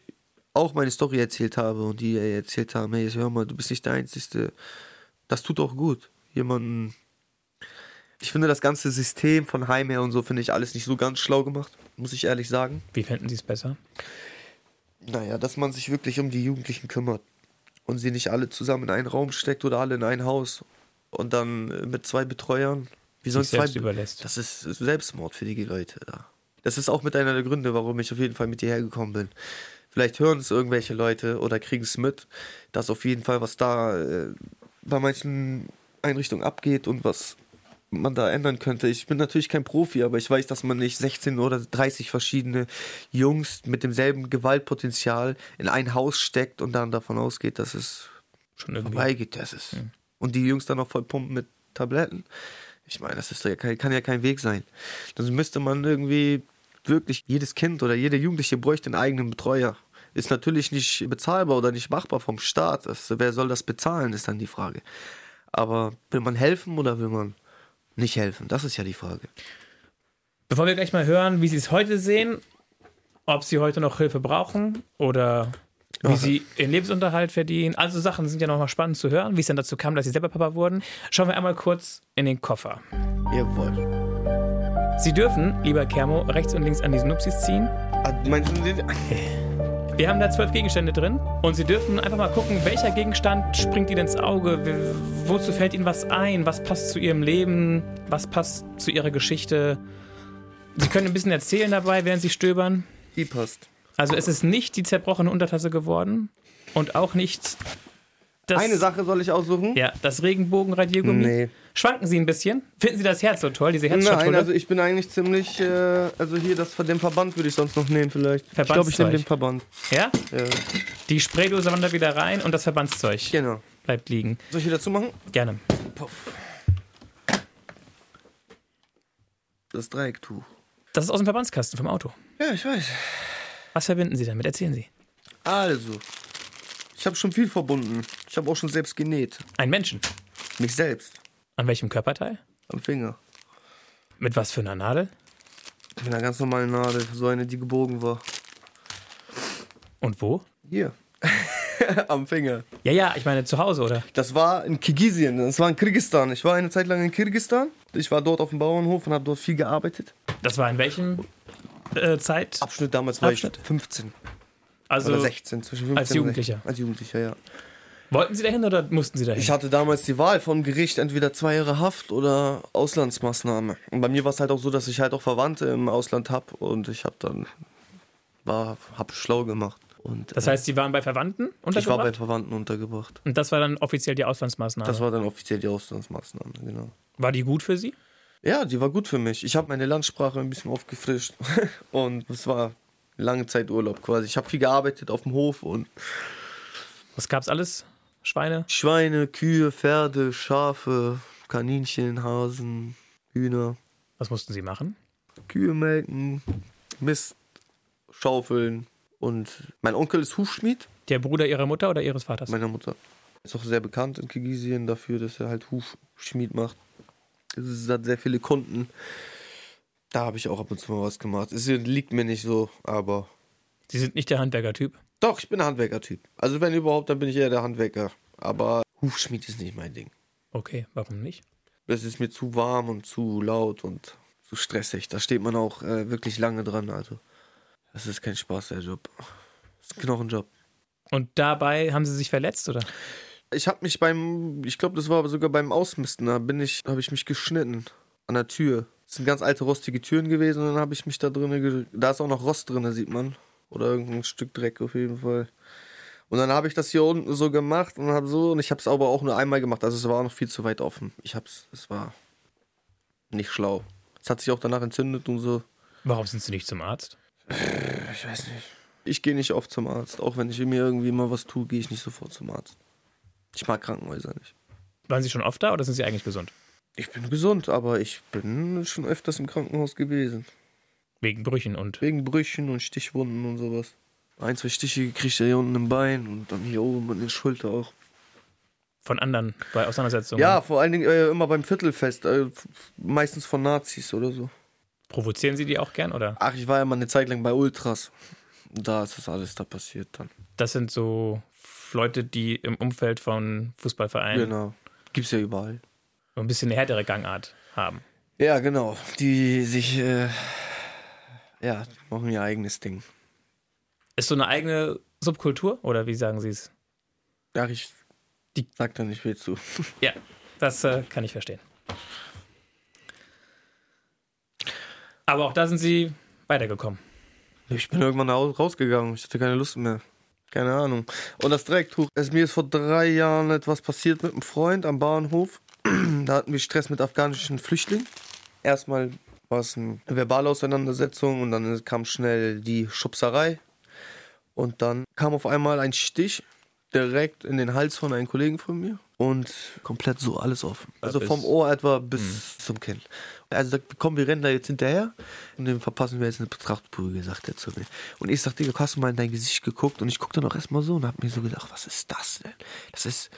auch meine Story erzählt habe und die äh, erzählt haben, hey, hör mal, du bist nicht der Einzige. Das tut auch gut. Jemanden. Ich finde das ganze System von Heim her und so finde ich alles nicht so ganz schlau gemacht, muss ich ehrlich sagen. wie fänden Sie es besser? Naja, dass man sich wirklich um die Jugendlichen kümmert und sie nicht alle zusammen in einen Raum steckt oder alle in ein Haus und dann äh, mit zwei Betreuern. Wie sollen Sich zwei überlässt. Das ist Selbstmord für die Leute da. Das ist auch mit einer der Gründe, warum ich auf jeden Fall mit hierher gekommen bin. Vielleicht hören es irgendwelche Leute oder kriegen es mit, dass auf jeden Fall was da äh, bei manchen Einrichtungen abgeht und was man da ändern könnte. Ich bin natürlich kein Profi, aber ich weiß, dass man nicht 16 oder 30 verschiedene Jungs mit demselben Gewaltpotenzial in ein Haus steckt und dann davon ausgeht, dass es Schon irgendwie. vorbeigeht. Das ist. Und die Jungs dann noch voll pumpen mit Tabletten. Ich meine, das ist ja kein, kann ja kein Weg sein. Das müsste man irgendwie wirklich, jedes Kind oder jeder Jugendliche bräuchte einen eigenen Betreuer. Ist natürlich nicht bezahlbar oder nicht machbar vom Staat. Das, wer soll das bezahlen, ist dann die Frage. Aber will man helfen oder will man nicht helfen? Das ist ja die Frage. Bevor wir gleich mal hören, wie Sie es heute sehen, ob Sie heute noch Hilfe brauchen oder wie. Sie Ihren Lebensunterhalt verdienen. Also Sachen sind ja noch mal spannend zu hören, wie es dann dazu kam, dass Sie selber Papa wurden. Schauen wir einmal kurz in den Koffer. Jawohl. Sie dürfen, lieber Kermo, rechts und links an diesen Nupsis ziehen. Ah, Meinst du den? Wir haben da zwölf Gegenstände drin und Sie dürfen einfach mal gucken, welcher Gegenstand springt Ihnen ins Auge, wozu fällt Ihnen was ein, was passt zu Ihrem Leben, was passt zu Ihrer Geschichte. Sie können ein bisschen erzählen dabei, während Sie stöbern. Die passt. Also es ist nicht die zerbrochene Untertasse geworden und auch nicht das, Eine Sache soll ich aussuchen? Ja, das Regenbogenradiergummi. Nee. Schwanken Sie ein bisschen? Finden Sie das Herz so toll, diese Nein, Herzschatulle? also ich bin eigentlich ziemlich, äh, also hier das von dem Verband würde ich sonst noch nehmen vielleicht. Ich glaube, ich nehme Verbandszeug. den Verband. ja? Ja. Die Spraydose wandert wieder rein und das Verbandszeug Genau. bleibt liegen. Soll ich wieder zumachen? Gerne. Das Dreiecktuch. Das ist aus dem Verbandskasten vom Auto. Ja, ich weiß. Was verbinden Sie damit? Erzählen Sie. Also, ich habe schon viel verbunden. Ich habe auch schon selbst genäht. Ein Menschen. Mich selbst. An welchem Körperteil? Am Finger. Mit was für einer Nadel? Mit einer ganz normalen Nadel. So eine, die gebogen war. Und wo? Hier. Am Finger. Ja, ja, ich meine zu Hause, oder? Das war in Kirgisien, das war in Kirgisistan. Ich war eine Zeit lang in Kirgisistan. Ich war dort auf dem Bauernhof und habe dort viel gearbeitet. Das war in welchem äh, Zeit? Abschnitt damals war Abschnitt? ich 15 Also oder 16, zwischen 15 als Jugendlicher? 16. Als Jugendlicher, ja. wollten Sie dahin oder mussten Sie dahin? Ich hatte damals die Wahl vom Gericht, entweder zwei Jahre Haft oder Auslandsmaßnahme. Und bei mir war es halt auch so, dass ich halt auch Verwandte im Ausland habe und ich habe dann war hab schlau gemacht. Und, das äh, heißt, Sie waren bei Verwandten untergebracht? ich war bei Verwandten untergebracht. Und das war dann offiziell die Auslandsmaßnahme. Das war dann offiziell die Auslandsmaßnahme, genau. war die gut für Sie? Ja, die war gut für mich. Ich habe meine Landsprache ein bisschen aufgefrischt und es war lange Zeit Urlaub quasi. Ich habe viel gearbeitet auf dem Hof und Was gab's alles? Schweine? Schweine, Kühe, Pferde, Schafe, Kaninchen, Hasen, Hühner, Was mussten Sie machen? Kühe melken, Mist, schaufeln und mein Onkel ist Hufschmied, Der Bruder Ihrer Mutter oder Ihres Vaters? meiner Mutter. Ist auch sehr bekannt in Kirgisien dafür, dass er halt Hufschmied macht. Es hat sehr viele Kunden. Da habe ich auch ab und zu mal was gemacht. Es liegt mir nicht so, aber Sie sind nicht der Handwerker-Typ. Doch, ich bin ein Handwerker-Typ. Also wenn überhaupt, dann bin ich eher der Handwerker. Aber Hufschmied ist nicht mein Ding. Okay, warum nicht? Das ist mir zu warm und zu laut und zu stressig. Da steht man auch äh, wirklich lange dran. Also das ist kein Spaß, der Job. Das ist ein Knochenjob. Und dabei haben Sie sich verletzt, oder? Ich habe mich beim, ich glaube, das war aber sogar beim Ausmisten, da bin ich, habe ich mich geschnitten an der Tür. Das sind ganz alte rostige Türen gewesen und dann habe ich mich da drinnen, da ist auch noch Rost drin, sieht man. Oder irgendein Stück Dreck auf jeden Fall. Und dann habe ich das hier unten so gemacht und habe so, und ich habe es aber auch nur einmal gemacht, also es war auch noch viel zu weit offen. Ich hab's, es war nicht schlau. Es hat sich auch danach entzündet und so. Warum sind Sie nicht zum Arzt? Ich weiß nicht. Ich gehe nicht oft zum Arzt. Auch wenn ich mir irgendwie mal was tue, gehe ich nicht sofort zum Arzt. Ich mag Krankenhäuser nicht. Waren Sie schon oft da oder sind Sie eigentlich gesund? Ich bin gesund, aber ich bin schon öfters im Krankenhaus gewesen. Wegen Brüchen und. Wegen Brüchen und Stichwunden und sowas. Ein, zwei Stiche gekriegt er hier unten im Bein und dann hier oben an der Schulter auch. Von anderen bei Auseinandersetzungen. Ja, vor allen Dingen äh, immer beim Viertelfest. Äh, meistens von Nazis oder so. Provozieren Sie die auch gern oder? Ach, ich war ja mal eine Zeit lang bei Ultras. Da ist das alles da passiert dann. Das sind so Leute, die im Umfeld von Fußballvereinen Genau. Gibt's ja überall. Ein bisschen eine härtere Gangart haben. Ja, genau. Die sich, äh, ja, machen ihr eigenes Ding. Ist so eine eigene Subkultur oder wie sagen Sie es? Ja, ich Die- sag da nicht viel zu. Ja, das äh, kann ich verstehen. Aber auch da sind Sie weitergekommen. Ich bin irgendwann au- rausgegangen. Ich hatte keine Lust mehr. Keine Ahnung. Und das Drecktuch. Es, mir ist vor drei Jahren etwas passiert mit einem Freund am Bahnhof. Da hatten wir Stress mit afghanischen Flüchtlingen. Erstmal war es eine verbale Auseinandersetzung und dann kam schnell die Schubserei. Und dann kam auf einmal ein Stich direkt in den Hals von einem Kollegen von mir. Und komplett so alles offen. Also vom Ohr etwa bis zum Kinn. Also sagt, komm, wir rennen da jetzt hinterher und dem verpassen wir jetzt eine Betrachtprügel, sagt er zu mir. Und ich sag, Digga, hast du mal in dein Gesicht geguckt? Und ich guck dann auch erstmal so und hab mir so gedacht, was ist das denn? Das ist.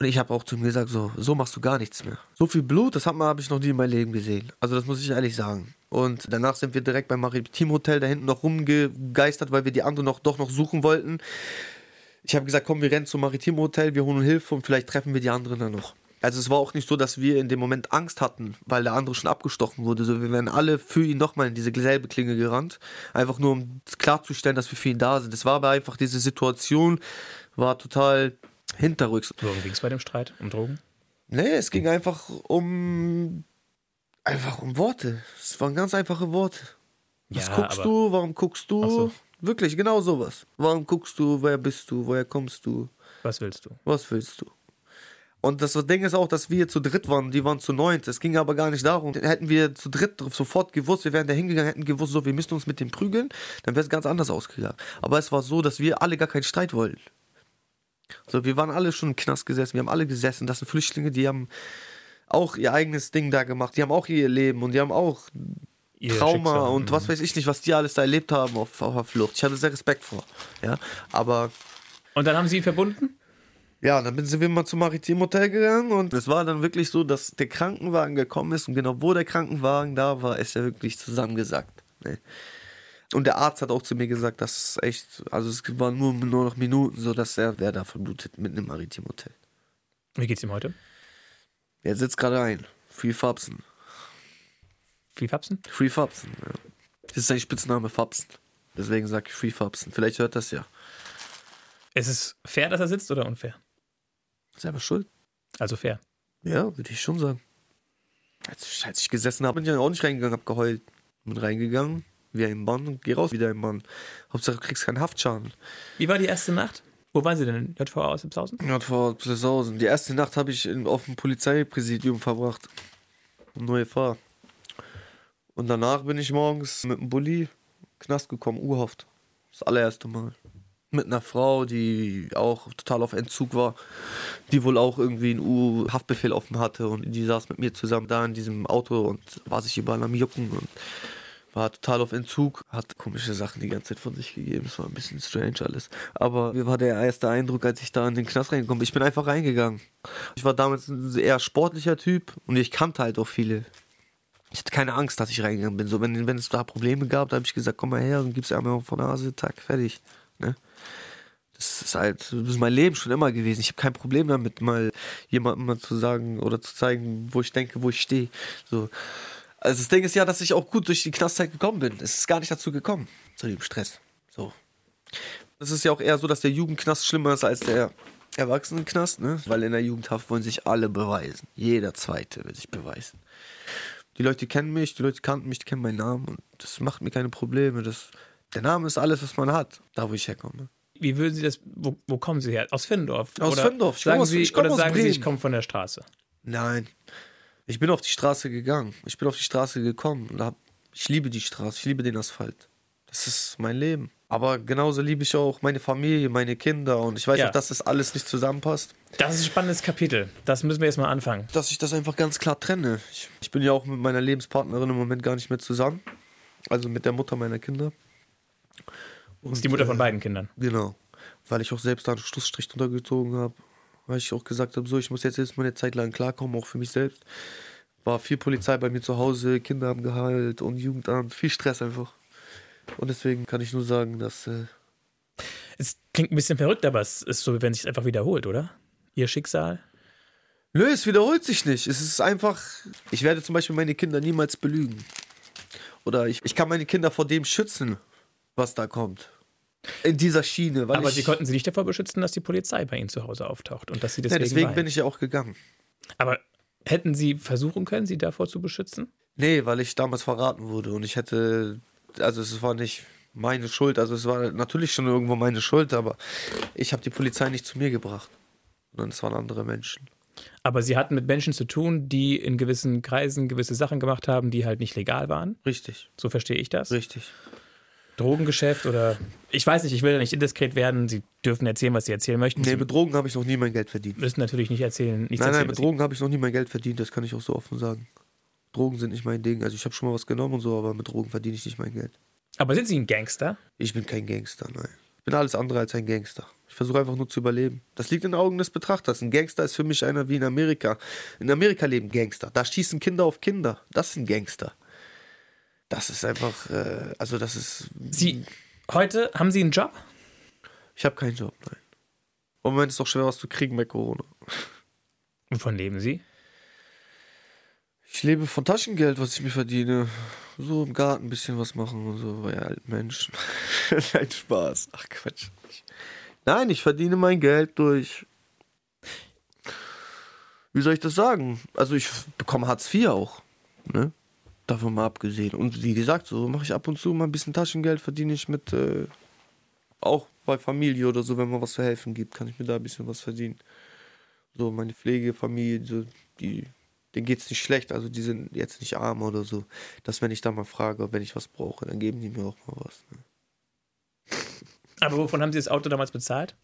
Und ich habe auch zu ihm gesagt, so, so machst du gar nichts mehr. So viel Blut, das habe hab ich noch nie in meinem Leben gesehen. Also das muss ich ehrlich sagen. Und danach sind wir direkt beim Maritim Hotel da hinten noch rumgegeistert, weil wir die andere noch doch noch suchen wollten. Ich habe gesagt, komm, wir rennen zum Maritim Hotel, wir holen Hilfe und vielleicht treffen wir die anderen dann noch. Also es war auch nicht so, dass wir in dem Moment Angst hatten, weil der andere schon abgestochen wurde. So, wir wären alle für ihn nochmal in diese selbe Klinge gerannt. Einfach nur, um klarzustellen, dass wir für ihn da sind. Es war aber einfach, diese Situation war total hinterrücks. Worum ging es bei dem Streit? Um Drogen? Nee, es ging einfach um. Einfach um Worte. Es waren ganz einfache Worte. Was Ja, guckst du? Warum guckst du? So. Wirklich, genau sowas. Warum guckst du? Wer bist du? Woher kommst du? Was willst du? Was willst du? Und das Ding ist auch, dass wir zu dritt waren, die waren zu neunt. Es ging aber gar nicht darum. Hätten wir zu dritt sofort gewusst, wir wären da hingegangen, hätten gewusst, so, wir müssen uns mit dem prügeln, dann wäre es ganz anders ausgegangen. Aber es war so, dass wir alle gar keinen Streit wollten. So, wir waren alle schon im Knast gesessen, wir haben alle gesessen. Das sind Flüchtlinge, die haben auch ihr eigenes Ding da gemacht. Die haben auch ihr Leben und die haben auch Ihr Trauma Schicksal. und was weiß ich nicht, was die alles da erlebt haben auf, auf der Flucht. Ich hatte sehr Respekt vor. Ja, aber Und dann haben Sie ihn verbunden? Ja, dann sind wir mal zum Maritim Hotel gegangen und es war dann wirklich so, dass der Krankenwagen gekommen ist und genau wo der Krankenwagen da war, ist er wirklich zusammengesackt. Ne? Und der Arzt hat auch zu mir gesagt, dass es echt, also es waren nur, nur noch Minuten, so dass er, wer da vermutet, mit einem Maritim Hotel. Wie geht's ihm heute? Er sitzt gerade ein. Free Fabsen. Wie Fapsen? Free Fabsen, ja. Das ist sein Spitzname Fabsen. Deswegen sage ich Free Fabsen. Vielleicht hört das ja. Ist es fair, dass er sitzt oder unfair? Selber schuld. Also fair. Ja, würde ich schon sagen. Als, als ich gesessen habe, bin ich auch nicht reingegangen, hab geheult. Bin reingegangen, wie ein Mann und geh raus wieder ein Mann. Hauptsache du kriegst keinen Haftschaden. Wie war die erste Nacht? Wo waren Sie denn? JVA aus Ipshausen? Ja, vor Plessausen. Die erste Nacht habe ich in, auf dem Polizeipräsidium verbracht. Um neue Fahr. Und danach bin ich morgens mit dem Bulli Knast gekommen, Urhaft. Das allererste Mal. Mit einer Frau, die auch total auf Entzug war, die wohl auch irgendwie einen U-Haftbefehl offen hatte und die saß mit mir zusammen da in diesem Auto und war sich überall am Jucken und war total auf Entzug, hat komische Sachen die ganze Zeit von sich gegeben. Es war ein bisschen strange alles. Aber wie war der erste Eindruck, als ich da in den Knast reingekommen bin? Ich bin einfach reingegangen. Ich war damals ein eher sportlicher Typ und ich kannte halt auch viele. Ich hatte keine Angst, dass ich reingegangen bin. So, wenn, wenn es da Probleme gab, da habe ich gesagt, komm mal her und gib's einmal von der Nase, tack, fertig. Ne? Das ist halt, das ist mein Leben schon immer gewesen. Ich habe kein Problem damit, mal jemandem mal zu sagen oder zu zeigen, wo ich denke, wo ich stehe. So. Also das Ding ist ja, dass ich auch gut durch die Knastzeit gekommen bin. Es ist gar nicht dazu gekommen, zu dem Stress. So. Es ist ja auch eher so, dass der Jugendknast schlimmer ist als der Erwachsenenknast, ne? Weil in der Jugendhaft wollen sich alle beweisen. Jeder Zweite will sich beweisen. Die Leute kennen mich, die Leute kannten mich, die kennen meinen Namen und das macht mir keine Probleme. Das, der Name ist alles, was man hat, da wo ich herkomme. Wie würden Sie das, wo, wo kommen Sie her? Aus Findorf? Aus oder Findorf. Ich komm Sagen aus- Sie, ich komm oder sagen Sie, ich Bremen. komme von der Straße? Nein. Ich bin auf die Straße gegangen. Ich bin auf die Straße gekommen. Und hab, ich liebe die Straße, ich liebe den Asphalt. Das ist mein Leben. Aber genauso liebe ich auch meine Familie, meine Kinder. Und ich weiß Ja. auch, dass das alles nicht zusammenpasst. Das ist ein spannendes Kapitel. Das müssen wir jetzt mal anfangen. Dass ich das einfach ganz klar trenne. Ich, ich bin ja auch mit meiner Lebenspartnerin im Moment gar nicht mehr zusammen. Also mit der Mutter meiner Kinder. Und, Das ist die Mutter von äh, beiden Kindern. Genau. Weil ich auch selbst da einen Schlussstrich drunter gezogen habe. Weil ich auch gesagt habe, so, ich muss jetzt erstmal eine Zeit lang klarkommen, auch für mich selbst. War viel Polizei bei mir zu Hause, Kinder haben geheilt und Jugendamt, viel Stress einfach. Und deswegen kann ich nur sagen, dass. Äh, Es klingt ein bisschen verrückt, aber es ist so, wie wenn es sich einfach wiederholt, oder? Ihr Schicksal? Nö, es wiederholt sich nicht. Es ist einfach. Ich werde zum Beispiel meine Kinder niemals belügen. Oder ich, ich kann meine Kinder vor dem schützen, was da kommt. In dieser Schiene. Aber Sie konnten sie nicht davor beschützen, dass die Polizei bei Ihnen zu Hause auftaucht und dass Sie Ja, deswegen. deswegen weinen. bin ich ja auch gegangen. aber hätten Sie versuchen können, sie davor zu beschützen? Nee, weil ich damals verraten wurde und ich hätte, also es war nicht meine Schuld, also es war natürlich schon irgendwo meine Schuld, aber ich habe die Polizei nicht zu mir gebracht, sondern es waren andere Menschen. Aber Sie hatten mit Menschen zu tun, die in gewissen Kreisen gewisse Sachen gemacht haben, die halt nicht legal waren. Richtig, So verstehe ich das. richtig. Drogengeschäft oder. Ich weiß nicht, ich will da nicht indiskret werden. Sie dürfen erzählen, was Sie erzählen möchten. Nee, Sie mit Drogen habe ich noch nie mein Geld verdient. müssen natürlich nicht erzählen. Nichts Nein, nein, erzählen, mit Drogen habe ich noch nie mein Geld verdient, das kann ich auch so offen sagen. Drogen sind nicht mein Ding. Also ich habe schon mal was genommen und so, aber mit Drogen verdiene ich nicht mein Geld. Aber sind Sie ein Gangster? Ich bin kein Gangster, nein. Ich bin alles andere als ein Gangster. Ich versuche einfach nur zu überleben. Das liegt in den Augen des Betrachters. Ein Gangster ist für mich einer wie in Amerika. In Amerika leben Gangster. Da schießen Kinder auf Kinder. Das sind Gangster. Das ist einfach, äh, also das ist. Sie. Heute haben Sie einen Job? Ich habe keinen Job, nein. Im Moment ist auch schwer, was zu kriegen bei Corona. Wovon leben Sie? Ich lebe von Taschengeld, was ich mir verdiene. So im Garten ein bisschen was machen und so bei alten Menschen. Nein, Spaß. Ach Quatsch. Nein, ich verdiene mein Geld durch. Wie soll ich das sagen? Also ich bekomme Hartz IV auch. Ne? Davon mal abgesehen. Und wie gesagt, so mache ich ab und zu mal ein bisschen Taschengeld, verdiene ich mit äh, auch bei Familie oder so, wenn man was zu helfen gibt, kann ich mir da ein bisschen was verdienen. So, meine Pflegefamilie, so, die, denen geht's nicht schlecht, also die sind jetzt nicht arm oder so. Dass wenn ich da mal frage, wenn ich was brauche, dann geben die mir auch mal was. Ne? Aber wovon haben Sie das Auto damals bezahlt?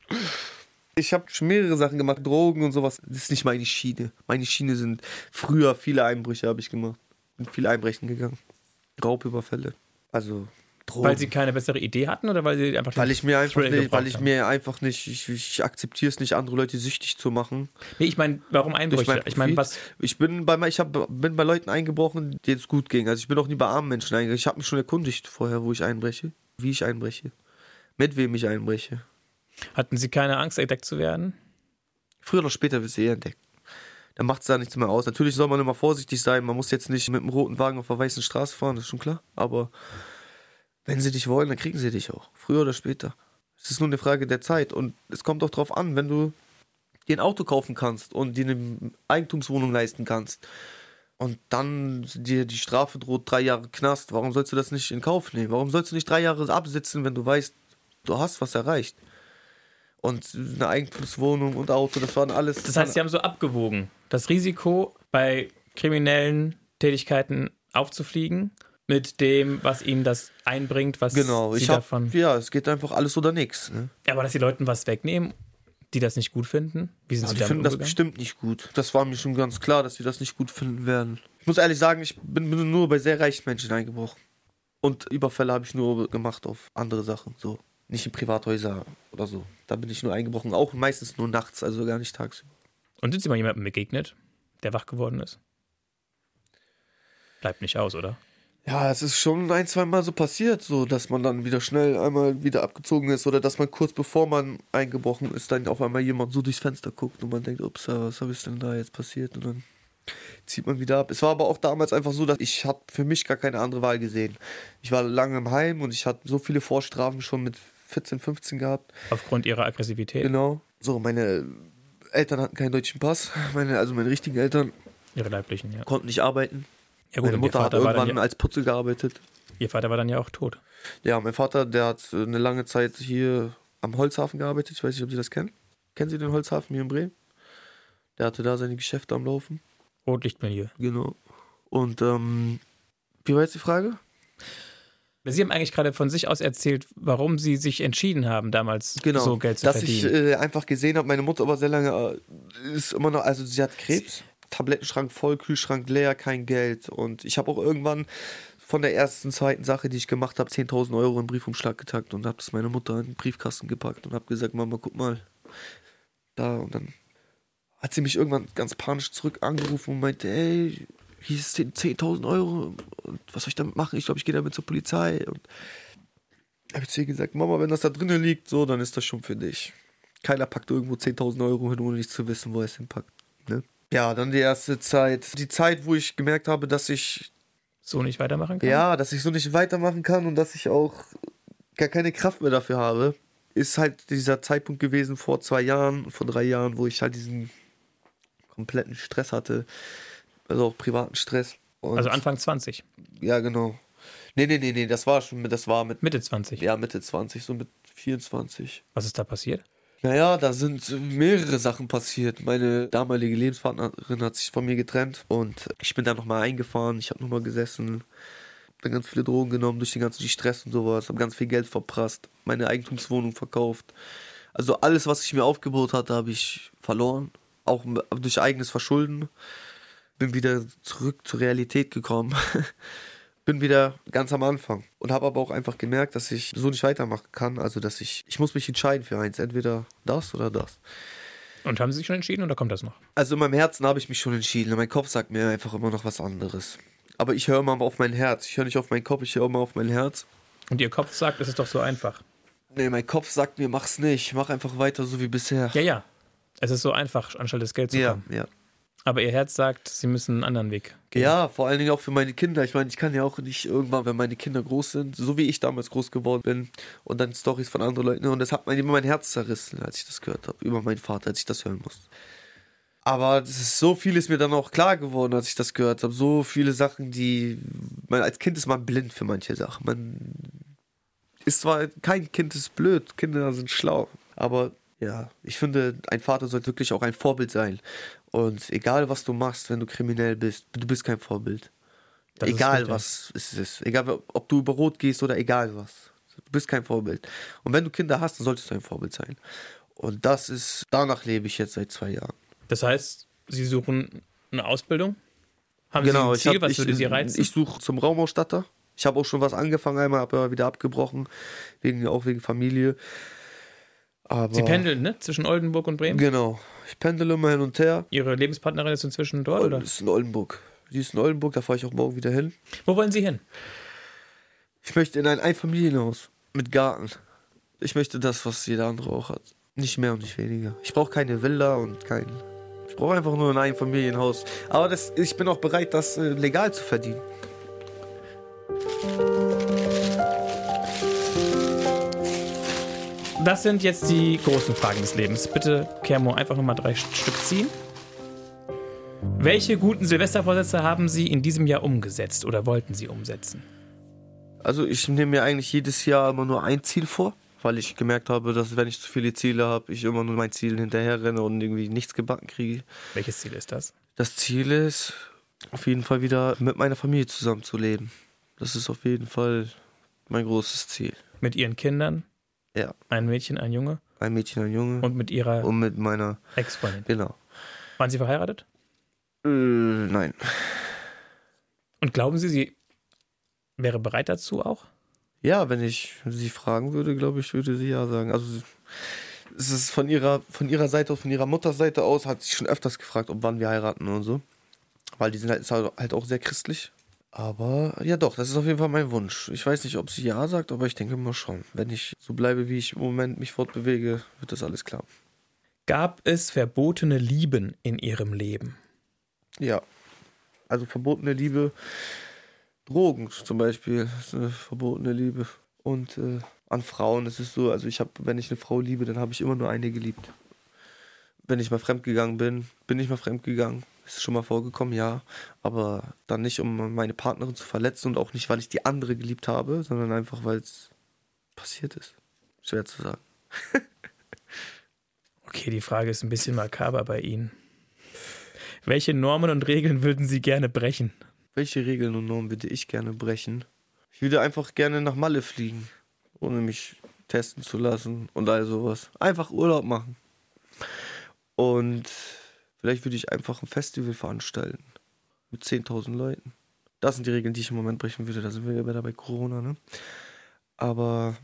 Ich habe schon mehrere Sachen gemacht, Drogen und sowas. Das ist nicht meine Schiene. Meine Schiene sind früher viele Einbrüche habe ich gemacht. Bin viel Einbrechen gegangen. Raubüberfälle. Also Drogen. Weil sie keine bessere Idee hatten oder weil sie einfach Weil ich mir einfach nicht, weil ich haben? mir einfach nicht, ich, ich akzeptiere es nicht, andere Leute süchtig zu machen. Nee, ich meine, warum Einbrüche? Ich meine, was. Ich bin bei, ich hab, bin bei Leuten eingebrochen, denen es gut ging. Also ich bin auch nie bei armen Menschen eingebrochen. Ich habe mich schon erkundigt vorher, wo ich einbreche, wie ich einbreche, mit wem ich einbreche. Hatten sie keine Angst, entdeckt zu werden? Früher oder später wirst du eh entdeckt. Dann macht es da nichts mehr aus. Natürlich soll man immer vorsichtig sein. Man muss jetzt nicht mit einem roten Wagen auf der weißen Straße fahren, das ist schon klar. Aber wenn sie dich wollen, dann kriegen sie dich auch. Früher oder später. Es ist nur eine Frage der Zeit. Und es kommt auch drauf an, wenn du dir ein Auto kaufen kannst und dir eine Eigentumswohnung leisten kannst und dann dir die Strafe droht, drei Jahre Knast, warum sollst du das nicht in Kauf nehmen? Warum sollst du nicht drei Jahre absitzen, wenn du weißt, du hast was erreicht? Und eine Eigentumswohnung und Auto, das waren alles. Das heißt, sie haben so abgewogen, das Risiko bei kriminellen Tätigkeiten aufzufliegen mit dem, was ihnen das einbringt, was genau, sie ich hab, davon. ja, es geht einfach alles oder nichts. Ne? Aber dass die Leuten was wegnehmen, die das nicht gut finden, wie sind Ja, sie die finden das bestimmt nicht gut. Das war mir schon ganz klar, dass sie das nicht gut finden werden. Ich muss ehrlich sagen, ich bin, bin nur bei sehr reichen Menschen eingebrochen. Und Überfälle habe ich nur gemacht auf andere Sachen, so. Nicht in Privathäuser oder so. Da bin ich nur eingebrochen, auch meistens nur nachts, also gar nicht tagsüber. Und sind sie mal jemandem begegnet, der wach geworden ist? Bleibt nicht aus, oder? Ja, es ist schon ein, zwei Mal so passiert, so dass man dann wieder schnell einmal wieder abgezogen ist oder dass man kurz bevor man eingebrochen ist, dann auf einmal jemand so durchs Fenster guckt und man denkt, ups, was ist denn da jetzt passiert? Und dann zieht man wieder ab. Es war aber auch damals einfach so, dass ich habe für mich gar keine andere Wahl gesehen. Ich war lange im Heim und ich hatte so viele Vorstrafen schon mit 14, 15 gehabt. Aufgrund ihrer Aggressivität, Genau. So, meine Eltern hatten keinen deutschen Pass. Meine, also meine richtigen Eltern ihre leiblichen, ja. konnten nicht arbeiten. Ja gut, meine Mutter hat irgendwann ja, als Putzel gearbeitet. ihr Vater war dann ja auch tot. Ja, mein Vater, der hat eine lange Zeit hier am Holzhafen gearbeitet. Ich weiß nicht, ob Sie das kennen. Kennen Sie den Holzhafen hier in Bremen? Der hatte da seine Geschäfte am Laufen. Rotlichtmilieu. Genau. Und ähm, wie war jetzt die Frage? Sie haben eigentlich gerade von sich aus erzählt, warum Sie sich entschieden haben, damals Genau. so Geld zu dass verdienen. ich äh, einfach gesehen habe, meine Mutter aber sehr lange äh, ist immer noch, also sie hat Krebs, Tablettenschrank voll, Kühlschrank leer, kein Geld. Und ich habe auch irgendwann von der ersten, zweiten Sache, die ich gemacht habe, 10.000 Euro in Briefumschlag getackt und habe das meiner Mutter in den Briefkasten gepackt und habe gesagt, Mama, guck mal, da. Und dann hat sie mich irgendwann ganz panisch zurück angerufen und meinte, ey, hier ist 10 10.000 Euro und was soll ich damit machen? Ich glaube, ich gehe damit zur Polizei. Und habe ich zu ihr gesagt, Mama, wenn das da drinnen liegt, so, dann ist das schon für dich. Keiner packt irgendwo 10.000 Euro hin, ohne nicht zu wissen, wo er es hinpackt. Ne? Ja, dann die erste Zeit. Die Zeit, wo ich gemerkt habe, dass ich, so nicht weitermachen kann? ja, dass ich so nicht weitermachen kann und dass ich auch gar keine Kraft mehr dafür habe, ist halt dieser Zeitpunkt gewesen vor zwei Jahren, vor drei Jahren, wo ich halt diesen kompletten Stress hatte. Also auch privaten Stress. Und Also Anfang 20, Ja, genau. Nee, nee, nee, nee, das war schon mit, das war mit, Mitte 20. ja, Mitte 20, so mit 24. Was ist da passiert? Naja, da sind mehrere Sachen passiert. Meine damalige Lebenspartnerin hat sich von mir getrennt und ich bin da nochmal eingefahren. Ich habe nochmal gesessen, dann ganz viele Drogen genommen durch den ganzen Stress und sowas, habe ganz viel Geld verprasst, meine Eigentumswohnung verkauft. Also alles, was ich mir aufgebaut hatte, habe ich verloren, auch durch eigenes Verschulden. Bin wieder zurück zur Realität gekommen. bin wieder ganz am Anfang und habe aber auch einfach gemerkt, dass ich so nicht weitermachen kann. Also, dass ich, ich muss mich entscheiden für eins, entweder das oder das. Und haben Sie sich schon entschieden oder kommt das noch? Also in meinem Herzen habe ich mich schon entschieden. Mein Kopf sagt mir einfach immer noch was anderes. Aber ich höre immer auf mein Herz. Ich höre nicht auf meinen Kopf, ich höre immer auf mein Herz. Und Ihr Kopf sagt, es ist doch so einfach. Nee, mein Kopf sagt mir, mach's nicht. Mach einfach weiter so wie bisher. Ja, ja. Es ist so einfach, anstatt das Geld zu ja. kommen. ja. Aber Ihr Herz sagt, Sie müssen einen anderen Weg gehen. Ja, vor allen Dingen auch für meine Kinder. Ich meine, ich kann ja auch nicht irgendwann, wenn meine Kinder groß sind, so wie ich damals groß geworden bin, und dann Stories von anderen Leuten. Und das hat mir immer mein Herz zerrissen, als ich das gehört habe, über meinen Vater, als ich das hören musste. Aber das ist so viel ist mir dann auch klar geworden, als ich das gehört habe. So viele Sachen, die man als Kind ist man blind für manche Sachen. Man ist zwar kein Kind ist blöd, Kinder sind schlau, aber ja, ich finde, ein Vater sollte wirklich auch ein Vorbild sein. Und egal was du machst, wenn du kriminell bist, du bist kein Vorbild. Das egal richtig. was es ist. Egal ob du über Rot gehst oder egal was. Du bist kein Vorbild. Und wenn du Kinder hast, dann solltest du ein Vorbild sein. Und das ist, danach lebe ich jetzt seit zwei Jahren. Das heißt, Sie suchen eine Ausbildung? Haben Genau, Sie ein Ziel, hab- was würde Sie reizen? Ich suche zum Raumausstatter. Ich habe auch schon was angefangen einmal, habe aber wieder abgebrochen, wegen, auch wegen Familie. Aber Sie pendeln, ne? Zwischen Oldenburg und Bremen? Genau. Ich pendele immer hin und her. Ihre Lebenspartnerin ist inzwischen dort, oder? ist in Oldenburg. Die ist in Oldenburg, da fahre ich auch morgen wieder hin. Wo wollen Sie hin? Ich möchte in ein Einfamilienhaus mit Garten. Ich möchte das, was jeder andere auch hat. Nicht mehr und nicht weniger. Ich brauche keine Villa und kein. Ich brauche einfach nur ein Einfamilienhaus. Aber das, ich bin auch bereit, das äh, legal zu verdienen. Das sind jetzt die großen Fragen des Lebens. Bitte, Kermo, einfach nochmal drei Stück ziehen. Welche guten Silvestervorsätze haben Sie in diesem Jahr umgesetzt oder wollten Sie umsetzen? Also ich nehme mir eigentlich jedes Jahr immer nur ein Ziel vor, weil ich gemerkt habe, dass wenn ich zu viele Ziele habe, ich immer nur mein Ziel hinterher renne und irgendwie nichts gebacken kriege. Welches Ziel ist das? Das Ziel ist, auf jeden Fall wieder mit meiner Familie zusammenzuleben. Das ist auf jeden Fall mein großes Ziel. Mit Ihren Kindern? Ja. Ein Mädchen, ein Junge? Ein Mädchen, ein Junge. Und mit Ihrer Und mit meiner, Ex-Freundin? genau. Waren Sie verheiratet? Äh, nein. Und glauben Sie, sie wäre bereit dazu auch? Ja, wenn ich sie fragen würde, glaube ich, würde sie ja sagen. Also es ist von ihrer, von ihrer Seite aus, von ihrer Mutterseite aus, hat sie schon öfters gefragt, ob wann wir heiraten und so. Weil die sind halt, ist halt auch sehr christlich. Aber ja doch, das ist auf jeden Fall mein Wunsch. Ich weiß nicht, ob sie ja sagt, aber ich denke mal schon. Wenn ich so bleibe, wie ich im Moment mich fortbewege, wird das alles klar. Gab es verbotene Lieben in Ihrem Leben? Ja. Also verbotene Liebe, Drogen zum Beispiel, ist eine verbotene Liebe. Und äh, an Frauen ist es so, also ich habe, wenn ich eine Frau liebe, dann habe ich immer nur eine geliebt. Wenn ich mal fremdgegangen bin, bin ich mal fremdgegangen. Ist schon mal vorgekommen, ja. Aber dann nicht, um meine Partnerin zu verletzen und auch nicht, weil ich die andere geliebt habe, sondern einfach, weil es passiert ist. Schwer zu sagen. Okay, die Frage ist ein bisschen makaber bei Ihnen. Welche Normen und Regeln würden Sie gerne brechen? Welche Regeln und Normen würde ich gerne brechen? Ich würde einfach gerne nach Malle fliegen, ohne mich testen zu lassen und all sowas. Einfach Urlaub machen. Und vielleicht würde ich einfach ein Festival veranstalten. Mit 10.000 Leuten. Das sind die Regeln, die ich im Moment brechen würde. Da sind wir ja wieder bei Corona, ne? Aber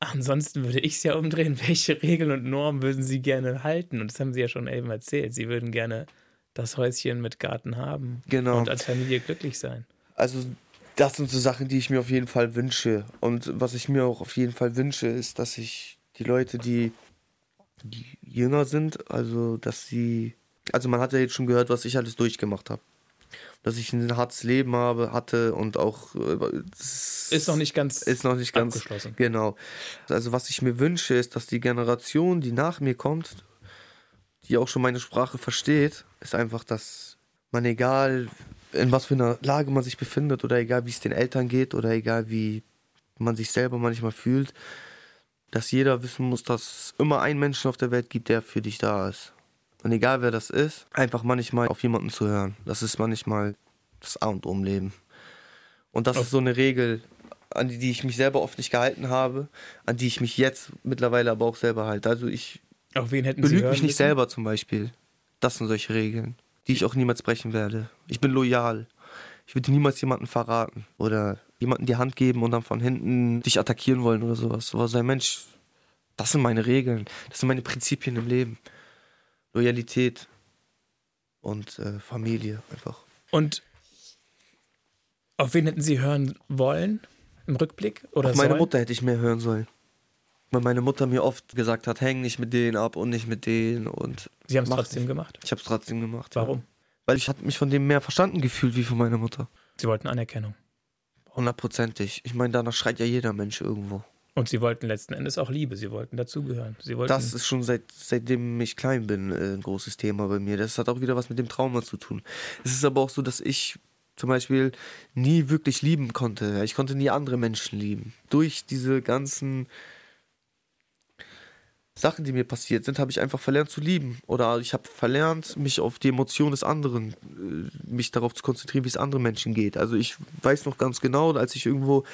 Ansonsten würde ich es ja umdrehen. Welche Regeln und Normen würden Sie gerne halten? Und das haben Sie ja schon eben erzählt. Sie würden gerne das Häuschen mit Garten haben Genau. und als Familie glücklich sein. Also das sind so Sachen, die ich mir auf jeden Fall wünsche. Und was ich mir auch auf jeden Fall wünsche, ist, dass ich die Leute, die, die jünger sind, also dass sie, also man hat ja jetzt schon gehört, was ich alles durchgemacht habe. Dass ich ein hartes Leben habe, hatte und auch äh, Ist noch nicht ganz ist noch nicht ganz abgeschlossen. Genau. Also was ich mir wünsche, ist, dass die Generation, die nach mir kommt, die auch schon meine Sprache versteht, ist einfach, dass man egal in was für einer Lage man sich befindet oder egal wie es den Eltern geht oder egal wie man sich selber manchmal fühlt, dass jeder wissen muss, dass es immer einen Menschen auf der Welt gibt, der für dich da ist. Und egal wer das ist, einfach manchmal auf jemanden zu hören. Das ist manchmal das A und O im Leben. Und das ist so eine Regel, an die, die ich mich selber oft nicht gehalten habe, an die ich mich jetzt mittlerweile aber auch selber halte. Also ich Auf wen hätten belüge mich nicht müssen? selber zum Beispiel. Das sind solche Regeln, die ich auch niemals brechen werde. Ich bin loyal. Ich würde niemals jemanden verraten oder jemanden die Hand geben und dann von hinten dich attackieren wollen oder sowas. Aber sein Mensch, das sind meine Regeln, das sind meine Prinzipien im Leben. Loyalität und äh, Familie einfach. Und auf wen hätten Sie hören wollen im Rückblick? Oder Auf meine sollen? Mutter hätte ich mehr hören sollen. Weil meine Mutter mir oft gesagt hat, häng nicht mit denen ab und nicht mit denen und Sie haben es trotzdem nicht. gemacht. ich habe es trotzdem gemacht. Warum? Ja. Weil ich hatte mich von dem mehr verstanden gefühlt wie von meiner Mutter. Sie wollten Anerkennung. Hundertprozentig. Ich meine, danach schreit ja jeder Mensch irgendwo. Und Sie wollten letzten Endes auch Liebe. Sie wollten dazugehören. Sie wollten Das ist schon seit seitdem ich klein bin äh, ein großes Thema bei mir. Das hat auch wieder was mit dem Trauma zu tun. Es ist aber auch so, dass ich zum Beispiel nie wirklich lieben konnte. Ich konnte nie andere Menschen lieben. Durch diese ganzen Sachen, die mir passiert sind, habe ich einfach verlernt zu lieben. Oder ich habe verlernt, mich auf die Emotionen des anderen, äh, mich darauf zu konzentrieren, wie es anderen Menschen geht. Also ich weiß noch ganz genau, als ich irgendwo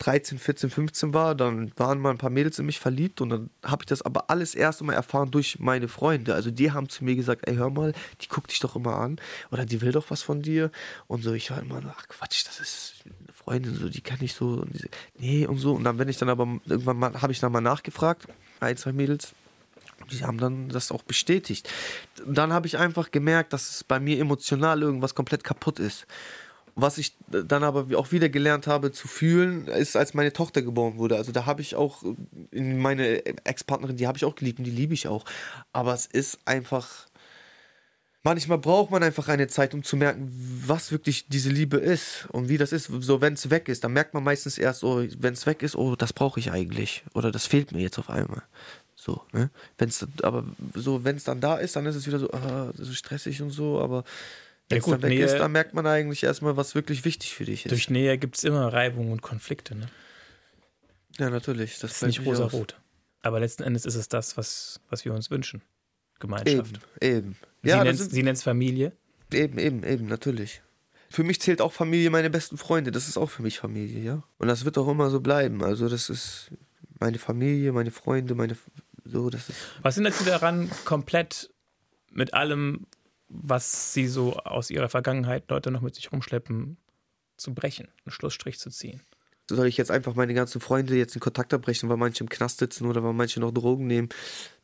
13, 14, 15 war, dann waren mal ein paar Mädels in mich verliebt und dann habe ich das aber alles erst einmal erfahren durch meine Freunde. Also die haben zu mir gesagt, ey hör mal, die guckt dich doch immer an oder die will doch was von dir und so. Ich war immer, ach Quatsch, das ist eine Freundin, so, die kenne ich so. Und die, nee, und so. Und dann, wenn ich dann aber irgendwann mal, habe ich dann mal nachgefragt, ein, zwei Mädels, die haben dann das auch bestätigt. Dann habe ich einfach gemerkt, dass es bei mir emotional irgendwas komplett kaputt ist. Was ich dann aber auch wieder gelernt habe zu fühlen, ist, als meine Tochter geboren wurde. Also da habe ich auch meine Ex-Partnerin, die habe ich auch geliebt und die liebe ich auch. Aber es ist einfach manchmal braucht man einfach eine Zeit, um zu merken, was wirklich diese Liebe ist und wie das ist. So, wenn es weg ist, dann merkt man meistens erst, oh, wenn es weg ist, oh, das brauche ich eigentlich. Oder das fehlt mir jetzt auf einmal. So, ne? Wenn's, aber so, wenn es dann da ist, dann ist es wieder so, ah, so stressig und so, aber wenn es ja, dann weg Nähe, ist, dann merkt man eigentlich erstmal, was wirklich wichtig für dich ist. Durch Nähe gibt es immer Reibung und Konflikte, ne? Ja, natürlich. Das, das ist nicht rosa-rot. Aber letzten Endes ist es das, was, was wir uns wünschen. Gemeinschaft. Eben, eben. Sie nennt es Familie? Eben, eben, eben, natürlich. Für mich zählt auch Familie meine besten Freunde. Das ist auch für mich Familie, ja. Und das wird auch immer so bleiben. Also das ist meine Familie, meine Freunde, meine so, das ist. Was sind Sie daran, komplett mit allem, was Sie so aus Ihrer Vergangenheit Leute noch mit sich rumschleppen, zu brechen, einen Schlussstrich zu ziehen? Soll ich jetzt einfach meine ganzen Freunde jetzt in Kontakt abbrechen, weil manche im Knast sitzen oder weil manche noch Drogen nehmen?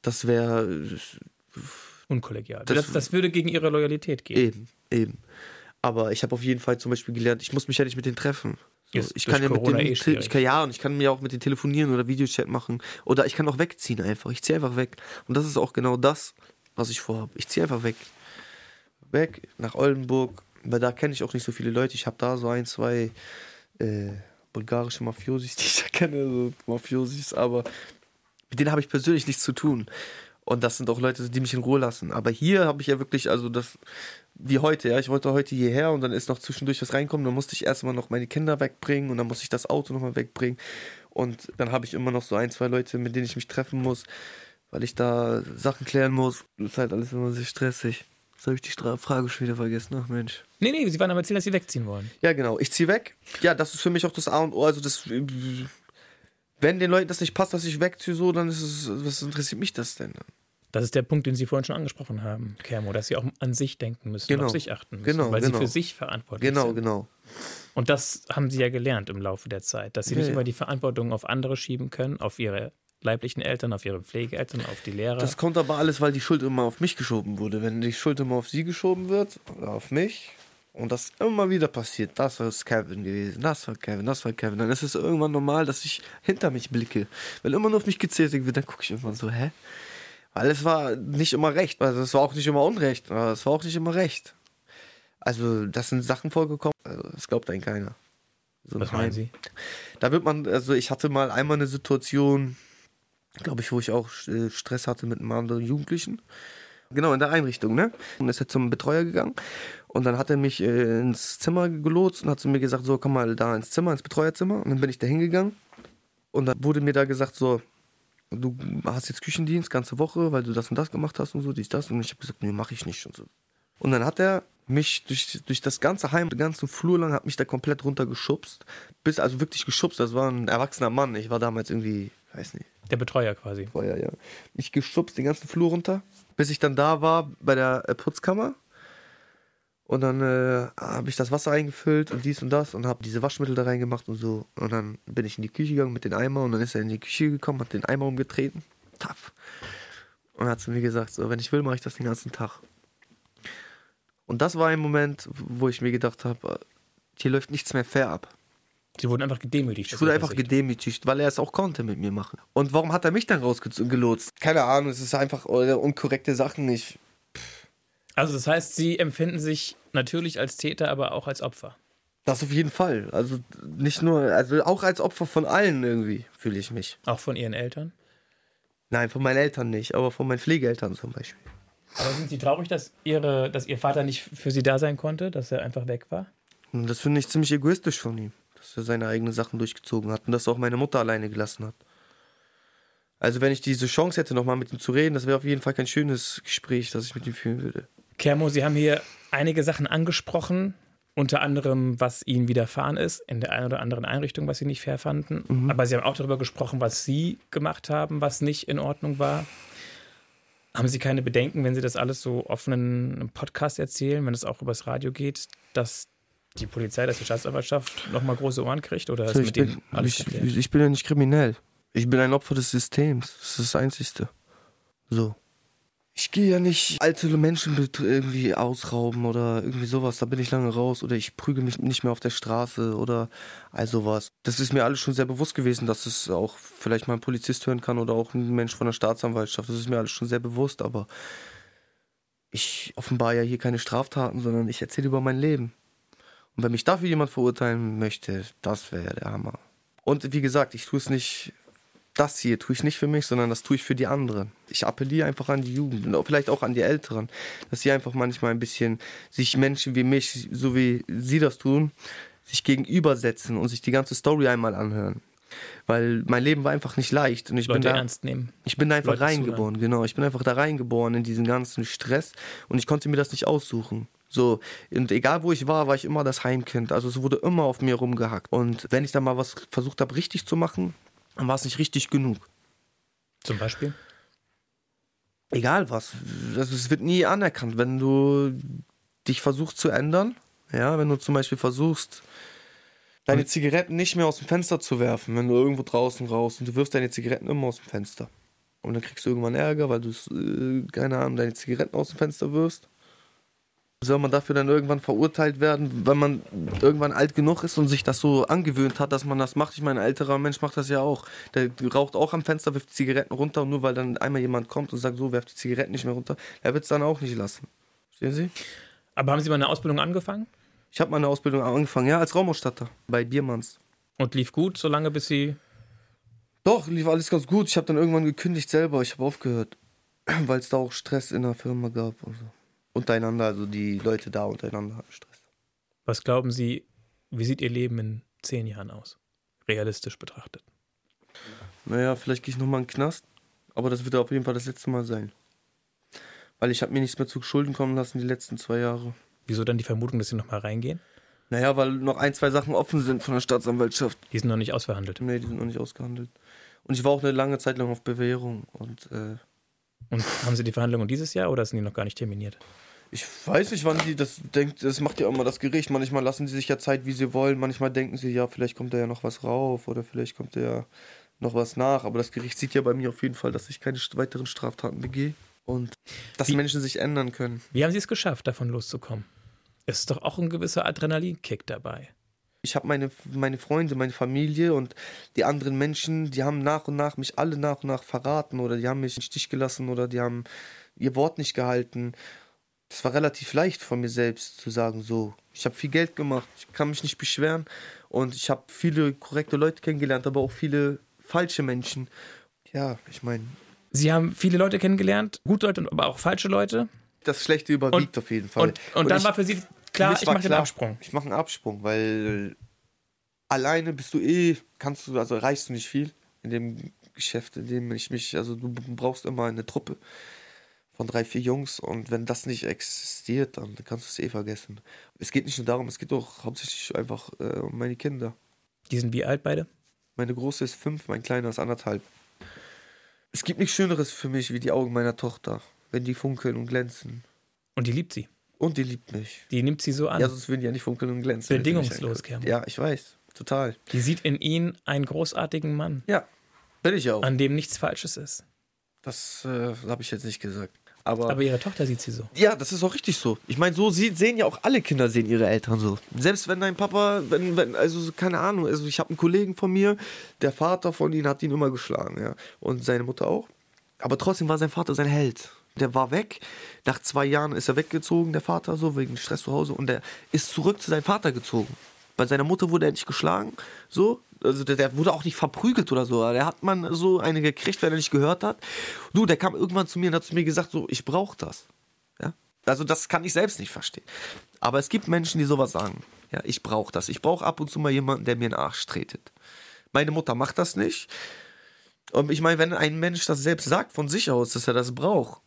Das wäre unkollegial. Das, das, das, würde gegen ihre Loyalität gehen. Eben, eben. Aber ich habe auf jeden Fall zum Beispiel gelernt, ich muss mich ja nicht mit denen treffen. So, ich kann ja mit denen, eh ich kann ja und ich kann mir auch mit denen telefonieren oder Videochat machen oder ich kann auch wegziehen einfach. Ich ziehe einfach weg. Und das ist auch genau das, was ich vorhabe. Ich ziehe einfach weg. Weg nach Oldenburg, weil da kenne ich auch nicht so viele Leute. Ich habe da so ein, zwei äh, bulgarische Mafiosis, die ich da kenne, so Mafiosis, aber mit denen habe ich persönlich nichts zu tun. Und das sind auch Leute, die mich in Ruhe lassen. Aber hier habe ich ja wirklich, also das, wie heute, ja, ich wollte heute hierher und dann ist noch zwischendurch was reinkommen, dann musste ich erstmal noch meine Kinder wegbringen und dann musste ich das Auto nochmal wegbringen. Und dann habe ich immer noch so ein, zwei Leute, mit denen ich mich treffen muss, weil ich da Sachen klären muss. Das ist halt alles immer sehr stressig. Jetzt habe ich die Stra Frage schon wieder vergessen. Ach Mensch. Nee, nee, Sie waren am erzählen, dass Sie wegziehen wollen. Ja, genau. Ich ziehe weg. Ja, das ist für mich auch das A und O. Also das wenn den Leuten das nicht passt, dass ich wegziehe, so, dann ist es, was interessiert mich das denn? Das ist der Punkt, den Sie vorhin schon angesprochen haben, Kermo, dass Sie auch an sich denken müssen, genau. auf sich achten müssen, genau, weil genau. Sie für sich verantwortlich genau, sind. Genau, genau. Und das haben Sie ja gelernt im Laufe der Zeit, dass Sie ja, nicht immer die Verantwortung auf andere schieben können, auf Ihre leiblichen Eltern, auf ihre Pflegeeltern, auf die Lehrer. Das kommt aber alles, weil die Schuld immer auf mich geschoben wurde. Wenn die Schuld immer auf sie geschoben wird, oder auf mich, und das immer wieder passiert, das war Kevin gewesen, das war Kevin, das war Kevin, dann ist es irgendwann normal, dass ich hinter mich blicke. Wenn immer nur auf mich gezählt wird, dann gucke ich irgendwann so, hä? Weil es war nicht immer recht, also es war auch nicht immer unrecht, aber es war auch nicht immer recht. Also, das sind Sachen vorgekommen, also, das glaubt eigentlich keiner. So Was meinen Sie? Da wird man, also ich hatte mal einmal eine Situation, glaube ich, wo ich auch äh, Stress hatte mit einem anderen Jugendlichen. Genau, in der Einrichtung, ne? Und ist jetzt zum Betreuer gegangen. Und dann hat er mich äh, ins Zimmer gelotst und hat zu mir gesagt, so, komm mal da ins Zimmer, ins Betreuerzimmer. Und dann bin ich da hingegangen. Und dann wurde mir da gesagt, so, du hast jetzt Küchendienst ganze Woche, weil du das und das gemacht hast und so, dies, das. Und ich habe gesagt, nee, mach ich nicht und so. Und dann hat er mich durch, durch das ganze Heim, den ganzen Flur lang, hat mich da komplett runtergeschubst. Bis, also wirklich geschubst. Das war ein erwachsener Mann. Ich war damals irgendwie, weiß nicht. Der Betreuer quasi. Betreuer, ja. Ich geschubst den ganzen Flur runter bis ich dann da war bei der äh, Putzkammer. Und dann äh, habe ich das Wasser eingefüllt und dies und das und habe diese Waschmittel da reingemacht und so. Und dann bin ich in die Küche gegangen mit den Eimer und dann ist er in die Küche gekommen, hat den Eimer umgetreten. Taff. Und hat zu mir gesagt, so, wenn ich will, mache ich das den ganzen Tag. Und das war ein Moment, wo ich mir gedacht habe, hier läuft nichts mehr fair ab. Sie wurden einfach gedemütigt. Ich wurde einfach Sicht. gedemütigt, weil er es auch konnte mit mir machen. Und warum hat er mich dann rausgelotst? Keine Ahnung, es ist einfach unkorrekte Sachen. Ich. Also das heißt, Sie empfinden sich natürlich als Täter, aber auch als Opfer. Das auf jeden Fall. Also nicht nur, also auch als Opfer von allen irgendwie fühle ich mich. Auch von Ihren Eltern? Nein, von meinen Eltern nicht, aber von meinen Pflegeeltern zum Beispiel. Aber sind Sie traurig, dass, ihre, dass Ihr Vater nicht für Sie da sein konnte, dass er einfach weg war? Das finde ich ziemlich egoistisch von ihm dass er seine eigenen Sachen durchgezogen hat und dass auch meine Mutter alleine gelassen hat. Also wenn ich diese Chance hätte, nochmal mit ihm zu reden, das wäre auf jeden Fall kein schönes Gespräch, das ich mit ihm führen würde. Kermo, Sie haben hier einige Sachen angesprochen, unter anderem, was Ihnen widerfahren ist, in der einen oder anderen Einrichtung, was Sie nicht fair fanden. Mhm. Aber Sie haben auch darüber gesprochen, was Sie gemacht haben, was nicht in Ordnung war. Haben Sie keine Bedenken, wenn Sie das alles so offen einem Podcast erzählen, wenn es auch übers Radio geht, dass Die Polizei, dass die Staatsanwaltschaft nochmal große Ohren kriegt? Oder ist So, ich, bin, alles ich, ich bin ja nicht kriminell. Ich bin ein Opfer des Systems. Das ist das Einzigste. So. Ich gehe ja nicht alte Menschen irgendwie ausrauben oder irgendwie sowas. Da bin ich lange raus. Oder ich prüge mich nicht mehr auf der Straße oder all sowas. Das ist mir alles schon sehr bewusst gewesen, dass es auch vielleicht mal ein Polizist hören kann oder auch ein Mensch von der Staatsanwaltschaft. Das ist mir alles schon sehr bewusst. Aber ich offenbar ja hier keine Straftaten, sondern ich erzähle über mein Leben. Und wenn mich dafür jemand verurteilen möchte, das wäre der Hammer. Und wie gesagt, ich tue es nicht, das hier tue ich nicht für mich, sondern das tue ich für die anderen. Ich appelliere einfach an die Jugend und vielleicht auch an die Älteren, dass sie einfach manchmal ein bisschen sich Menschen wie mich, so wie sie das tun, sich gegenübersetzen und sich die ganze Story einmal anhören. Weil mein Leben war einfach nicht leicht und ich bin Leute da, ernst nehmen. ich bin da einfach Leute reingeboren, genau. Ich bin einfach da reingeboren in diesen ganzen Stress und ich konnte mir das nicht aussuchen. So, und egal wo ich war, war ich immer das Heimkind. Also es wurde immer auf mir rumgehackt. Und wenn ich dann mal was versucht habe, richtig zu machen, dann war es nicht richtig genug. Zum Beispiel? Egal was. Also es wird nie anerkannt, wenn du dich versuchst zu ändern. Ja, wenn du zum Beispiel versuchst, deine Zigaretten nicht mehr aus dem Fenster zu werfen, wenn du irgendwo draußen raus und du wirfst deine Zigaretten immer aus dem Fenster. Und dann kriegst du irgendwann Ärger, weil du, äh, keine Ahnung, deine Zigaretten aus dem Fenster wirfst. Soll man dafür dann irgendwann verurteilt werden, wenn man irgendwann alt genug ist und sich das so angewöhnt hat, dass man das macht? Ich meine, ein älterer Mensch macht das ja auch. Der raucht auch am Fenster, wirft die Zigaretten runter und nur weil dann einmal jemand kommt und sagt, so, werft die Zigaretten nicht mehr runter, der wird es dann auch nicht lassen. Verstehen Sie? Aber haben Sie mal eine Ausbildung angefangen? Ich habe meine Ausbildung angefangen, ja, als Raumausstatter bei Biermanns. Und lief gut, solange bis Sie. Doch, lief alles ganz gut. Ich habe dann irgendwann gekündigt selber. Ich habe aufgehört, weil es da auch Stress in der Firma gab. Und so. Untereinander, also die Leute da untereinander hatten Stress. Was glauben Sie, wie sieht Ihr Leben in zehn Jahren aus? Realistisch betrachtet. Naja, vielleicht gehe ich nochmal in den Knast. Aber das wird auf jeden Fall das letzte Mal sein. Weil ich habe mir nichts mehr zu Schulden kommen lassen die letzten zwei Jahre. Wieso dann die Vermutung, dass Sie nochmal reingehen? Naja, weil noch ein, zwei Sachen offen sind von der Staatsanwaltschaft. Die sind noch nicht ausverhandelt. Nee, die sind noch nicht ausgehandelt. Und ich war auch eine lange Zeit lang auf Bewährung. Und äh, Und haben Sie die Verhandlungen dieses Jahr oder sind die noch gar nicht terminiert? Ich weiß nicht, wann die das denkt. Das macht ja immer das Gericht. Manchmal lassen sie sich ja Zeit, wie sie wollen. Manchmal denken sie, ja, vielleicht kommt da ja noch was rauf oder vielleicht kommt da ja noch was nach. Aber das Gericht sieht ja bei mir auf jeden Fall, dass ich keine weiteren Straftaten begehe. Und dass Wie- Menschen sich ändern können. Wie haben Sie es geschafft, davon loszukommen? Es ist doch auch ein gewisser Adrenalinkick dabei. Ich habe meine, meine Freunde, meine Familie und die anderen Menschen, die haben nach und nach mich alle nach und nach verraten oder die haben mich im Stich gelassen oder die haben ihr Wort nicht gehalten. Das war relativ leicht von mir selbst zu sagen, so, ich habe viel Geld gemacht, ich kann mich nicht beschweren und ich habe viele korrekte Leute kennengelernt, aber auch viele falsche Menschen. Ja, ich meine, Sie haben viele Leute kennengelernt, gute Leute, aber auch falsche Leute. das Schlechte überwiegt auf jeden Fall. Und, und, dann ich- war für Sie klar, ich mache den Absprung. Ich mache einen Absprung, weil alleine bist du eh, kannst du, also erreichst du nicht viel in dem Geschäft, in dem ich mich, also du brauchst immer eine Truppe von drei, vier Jungs und wenn das nicht existiert, dann kannst du es eh vergessen. Es geht nicht nur darum, es geht auch hauptsächlich einfach äh, um meine Kinder. Die sind wie alt beide? Meine große ist fünf, mein kleiner ist anderthalb. Es gibt nichts Schöneres für mich wie die Augen meiner Tochter, wenn die funkeln und glänzen. Und die liebt sie. Und die liebt mich. Die nimmt sie so an. Ja, sonst würden die ja nicht funkeln und glänzen. Bedingungslos. Kermo. Ja, ich weiß. Total. Die sieht in Ihnen einen großartigen Mann, Ja, bin ich auch. an dem nichts Falsches ist. Das äh, habe ich jetzt nicht gesagt. Aber, Aber Ihre Tochter sieht sie so. ja, das ist auch richtig so. Ich meine, so sie, sehen ja auch alle Kinder sehen ihre Eltern so. Selbst wenn dein Papa, wenn, wenn also so, keine Ahnung, also ich habe einen Kollegen von mir, der Vater von ihm hat ihn immer geschlagen, ja, und seine Mutter auch. Aber trotzdem war sein Vater sein Held. Der war weg. Nach zwei Jahren ist er weggezogen, der Vater, so wegen Stress zu Hause. Und der ist zurück zu seinem Vater gezogen. Bei seiner Mutter wurde er nicht geschlagen, so. Also der, der wurde auch nicht verprügelt oder so. Der hat man so eine gekriegt, wenn er nicht gehört hat. Du, der kam irgendwann zu mir und hat zu mir gesagt, so, ich brauche das. Ja? Also das kann ich selbst nicht verstehen. Aber es gibt Menschen, die sowas sagen. Ja, ich brauche das. Ich brauche ab und zu mal jemanden, der mir in den Arsch tretet. Meine Mutter macht das nicht. Und ich meine, wenn ein Mensch das selbst sagt von sich aus, dass er das braucht,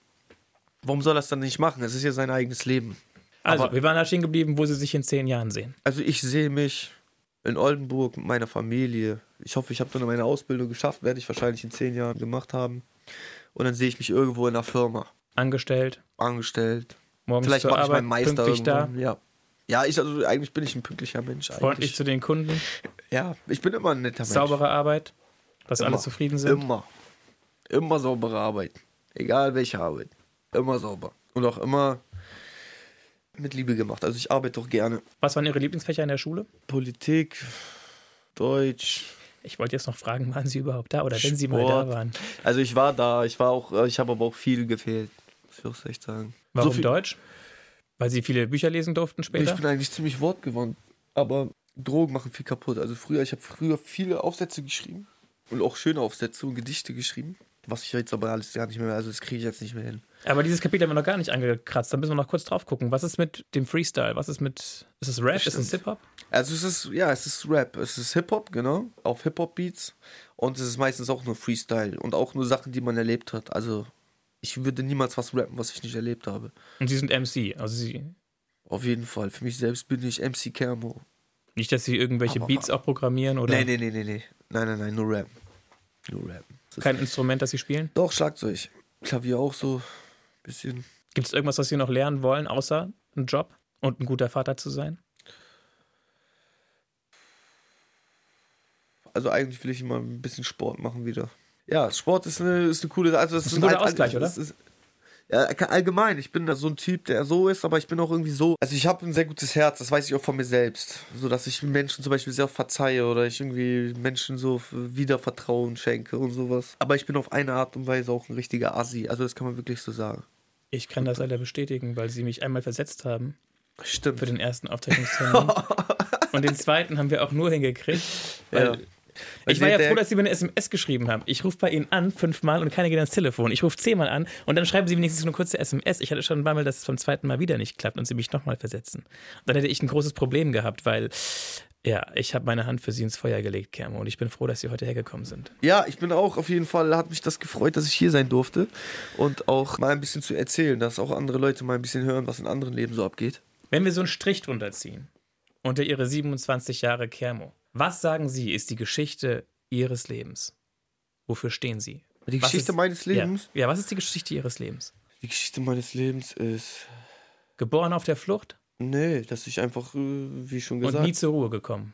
warum soll er das dann nicht machen? Es ist ja sein eigenes Leben. Also, Aber- wir waren da stehen geblieben, wo Sie sich in zehn Jahren sehen. Also ich sehe mich in Oldenburg mit meiner Familie. Ich hoffe, ich habe dann meine Ausbildung geschafft, werde ich wahrscheinlich in zehn Jahren gemacht haben. Und dann sehe ich mich irgendwo in einer Firma Angestellt, angestellt. morgens Vielleicht mache ich meinen Meister pünktlich da. Ja, Ja, ich, also eigentlich bin ich ein pünktlicher Mensch. Freundlich Eigentlich. zu den Kunden, Ja, ich bin immer ein netter Mensch. saubere Arbeit, dass alle Immer. zufrieden sind. Immer. Immer saubere Arbeit. Egal welche Arbeit. Immer sauber. Und auch immer mit Liebe gemacht. Also ich arbeite doch gerne. Was waren Ihre Lieblingsfächer in der Schule? Politik, Deutsch. Ich wollte jetzt noch fragen, waren Sie überhaupt da oder wenn Sie mal da Sport. waren? Also ich war da, ich war auch, ich habe aber auch viel gefehlt. Muss ich auch echt sagen. Warum So viel- Deutsch? Weil Sie viele Bücher lesen durften später? Ich bin eigentlich ziemlich wortgewandt. Aber Drogen machen viel kaputt. Also früher, ich habe früher viele Aufsätze geschrieben. Und auch schöne Aufsätze und Gedichte geschrieben. Was ich jetzt aber alles gar nicht mehr, also das kriege ich jetzt nicht mehr hin. Aber dieses Kapitel haben wir noch gar nicht angekratzt. Da müssen wir noch kurz drauf gucken. Was ist mit dem Freestyle? Was ist mit. Ist es Rap? Ist es. Hip-Hop? Also es ist, ja, es ist Rap, es ist Hip-Hop, genau, auf Hip-Hop-Beats. Und es ist meistens auch nur Freestyle und auch nur Sachen, die man erlebt hat. Also ich würde niemals was rappen, was ich nicht erlebt habe. Und Sie sind MC. Also Sie. Auf jeden Fall. Für mich selbst bin ich MC Kermo. Nicht, dass Sie irgendwelche Aber- Beats auch programmieren oder Nee, nee, nee, nee, nee. Nein, nein, nein, nur Rap. Nur Rap. Kein Instrument, das Sie spielen? Doch, Schlagzeug. Klavier auch so. Bisschen. Gibt es irgendwas, was Sie noch lernen wollen, außer einen Job und ein guter Vater zu sein? Also eigentlich will ich immer ein bisschen Sport machen wieder. Ja, Sport ist eine, ist eine coole Also das ist ein guter halt- Ausgleich, oder? Ist, ja, allgemein. Ich bin da so ein Typ, der so ist, aber ich bin auch irgendwie so. Also ich habe ein sehr gutes Herz, das weiß ich auch von mir selbst. So dass ich Menschen zum Beispiel sehr verzeihe oder ich irgendwie Menschen so wieder Vertrauen schenke und sowas. Aber ich bin auf eine Art und Weise auch ein richtiger Assi. Also das kann man wirklich so sagen. Ich kann das leider bestätigen, weil Sie mich einmal versetzt haben Stimmt. für den ersten Aufzeichnungstermin. und den zweiten haben wir auch nur hingekriegt, weil Ja. Ich war ja froh, dass Sie mir eine SMS geschrieben haben. Ich rufe bei Ihnen an, fünfmal und keiner geht ans Telefon. Ich rufe zehnmal an und dann schreiben Sie wenigstens eine kurze SMS. Ich hatte schon Mal, dass es beim zweiten Mal wieder nicht klappt und Sie mich nochmal versetzen. Und dann hätte ich ein großes Problem gehabt, weil, ja, ich habe meine Hand für Sie ins Feuer gelegt, Kermo, und ich bin froh, dass Sie heute hergekommen sind. Ja, ich bin auch auf jeden Fall, hat mich das gefreut, dass ich hier sein durfte und auch mal ein bisschen zu erzählen, dass auch andere Leute mal ein bisschen hören, was in anderen Leben so abgeht. Wenn wir so einen Strich drunter ziehen, unter Ihre 27 Jahre Kermo, was sagen Sie, ist die Geschichte Ihres Lebens? Wofür stehen Sie? Die Was Geschichte ist- meines Lebens, Ja, ja, was ist die Geschichte Ihres Lebens? die Geschichte meines Lebens ist, Geboren auf der Flucht nee, dass ich einfach, äh, wie schon und gesagt, nie zur Ruhe gekommen.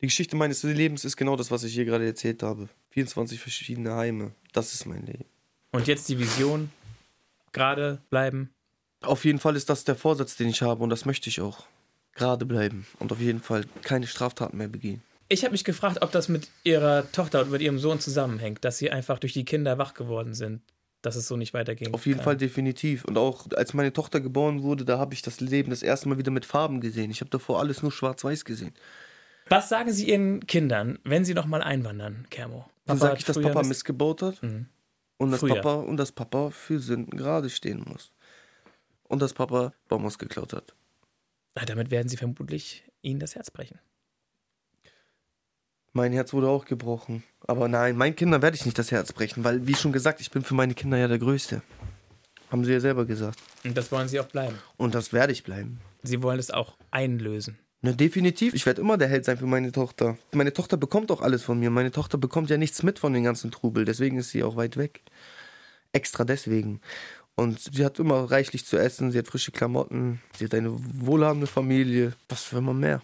die Geschichte meines Lebens ist genau das, was ich hier gerade erzählt habe. 24 verschiedene Heime, das ist mein Leben. Und jetzt die Vision, gerade bleiben. Auf jeden Fall ist das der Vorsatz, den ich habe und das möchte ich auch. Gerade bleiben und auf jeden Fall keine Straftaten mehr begehen. Ich habe mich gefragt, ob das mit ihrer Tochter und mit ihrem Sohn zusammenhängt, dass sie einfach durch die Kinder wach geworden sind, dass es so nicht weitergehen Auf jeden kann. Fall definitiv. Und auch als meine Tochter geboren wurde, da habe ich das Leben das erste Mal wieder mit Farben gesehen. Ich habe davor alles nur schwarz-weiß gesehen. Was sagen Sie Ihren Kindern, wenn sie noch mal einwandern, Kermo? Dann sage ich, dass Papa missgebaut hat Mhm. und dass Früher. Papa und dass Papa für Sünden gerade stehen muss. Und dass Papa Bombos geklaut hat. Na, damit werden sie vermutlich ihnen das Herz brechen. Mein Herz wurde auch gebrochen. Aber nein, meinen Kindern werde ich nicht das Herz brechen, weil, wie schon gesagt, ich bin für meine Kinder ja der Größte. Haben sie ja selber gesagt. Und das wollen sie auch bleiben. Und das werde ich bleiben. Sie wollen es auch einlösen. Na, definitiv. Ich werde immer der Held sein für meine Tochter. Meine Tochter bekommt auch alles von mir. Meine Tochter bekommt ja nichts mit von den ganzen Trubel. Deswegen ist sie auch weit weg. Extra deswegen. Und sie hat immer reichlich zu essen. Sie hat frische Klamotten. Sie hat eine wohlhabende Familie. Was will man mehr?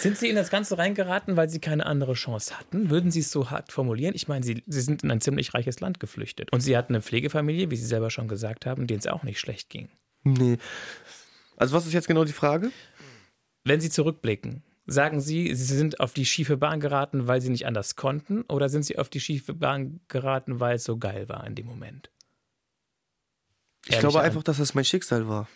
Sind Sie in das Ganze reingeraten, weil Sie keine andere Chance hatten? Würden Sie es so hart formulieren? Ich meine, Sie, Sie sind in ein ziemlich reiches Land geflüchtet. Und Sie hatten eine Pflegefamilie, wie Sie selber schon gesagt haben, denen es auch nicht schlecht ging. Nee. Also, was ist jetzt genau die Frage? Wenn Sie zurückblicken, sagen Sie, Sie sind auf die schiefe Bahn geraten, weil Sie nicht anders konnten? Oder sind Sie auf die schiefe Bahn geraten, weil es so geil war in dem Moment? Ich glaube An- einfach, dass das mein Schicksal war.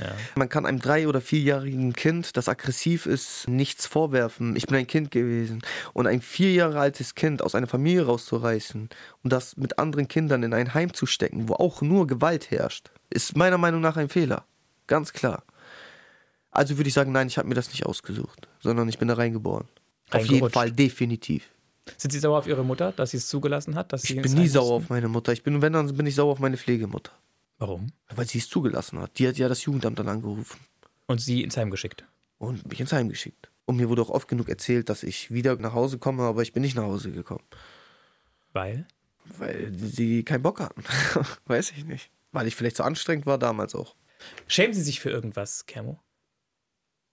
Ja. Man kann einem drei- oder vierjährigen Kind, das aggressiv ist, nichts vorwerfen. Ich bin ein Kind gewesen. Und ein vier Jahre altes Kind aus einer Familie rauszureißen und das mit anderen Kindern in ein Heim zu stecken, wo auch nur Gewalt herrscht, ist meiner Meinung nach ein Fehler. Ganz klar. Also würde ich sagen, nein, ich habe mir das nicht ausgesucht, sondern ich bin da reingeboren. Auf jeden. Fall, definitiv. Sind Sie sauer auf Ihre Mutter, dass sie es zugelassen hat? Dass Sie Ich bin nie sauer auf meine Mutter. Ich bin, wenn, dann bin ich sauer auf meine Pflegemutter. Warum? Weil sie es zugelassen hat. Die hat ja das Jugendamt dann angerufen. Und Sie ins Heim geschickt. und mich ins Heim geschickt. Und mir wurde auch oft genug erzählt, dass ich wieder nach Hause komme, aber ich bin nicht nach Hause gekommen. Weil? Weil sie keinen Bock hatten. Weiß ich nicht. Weil ich vielleicht zu anstrengend war damals auch. Schämen Sie sich für irgendwas, Kermo?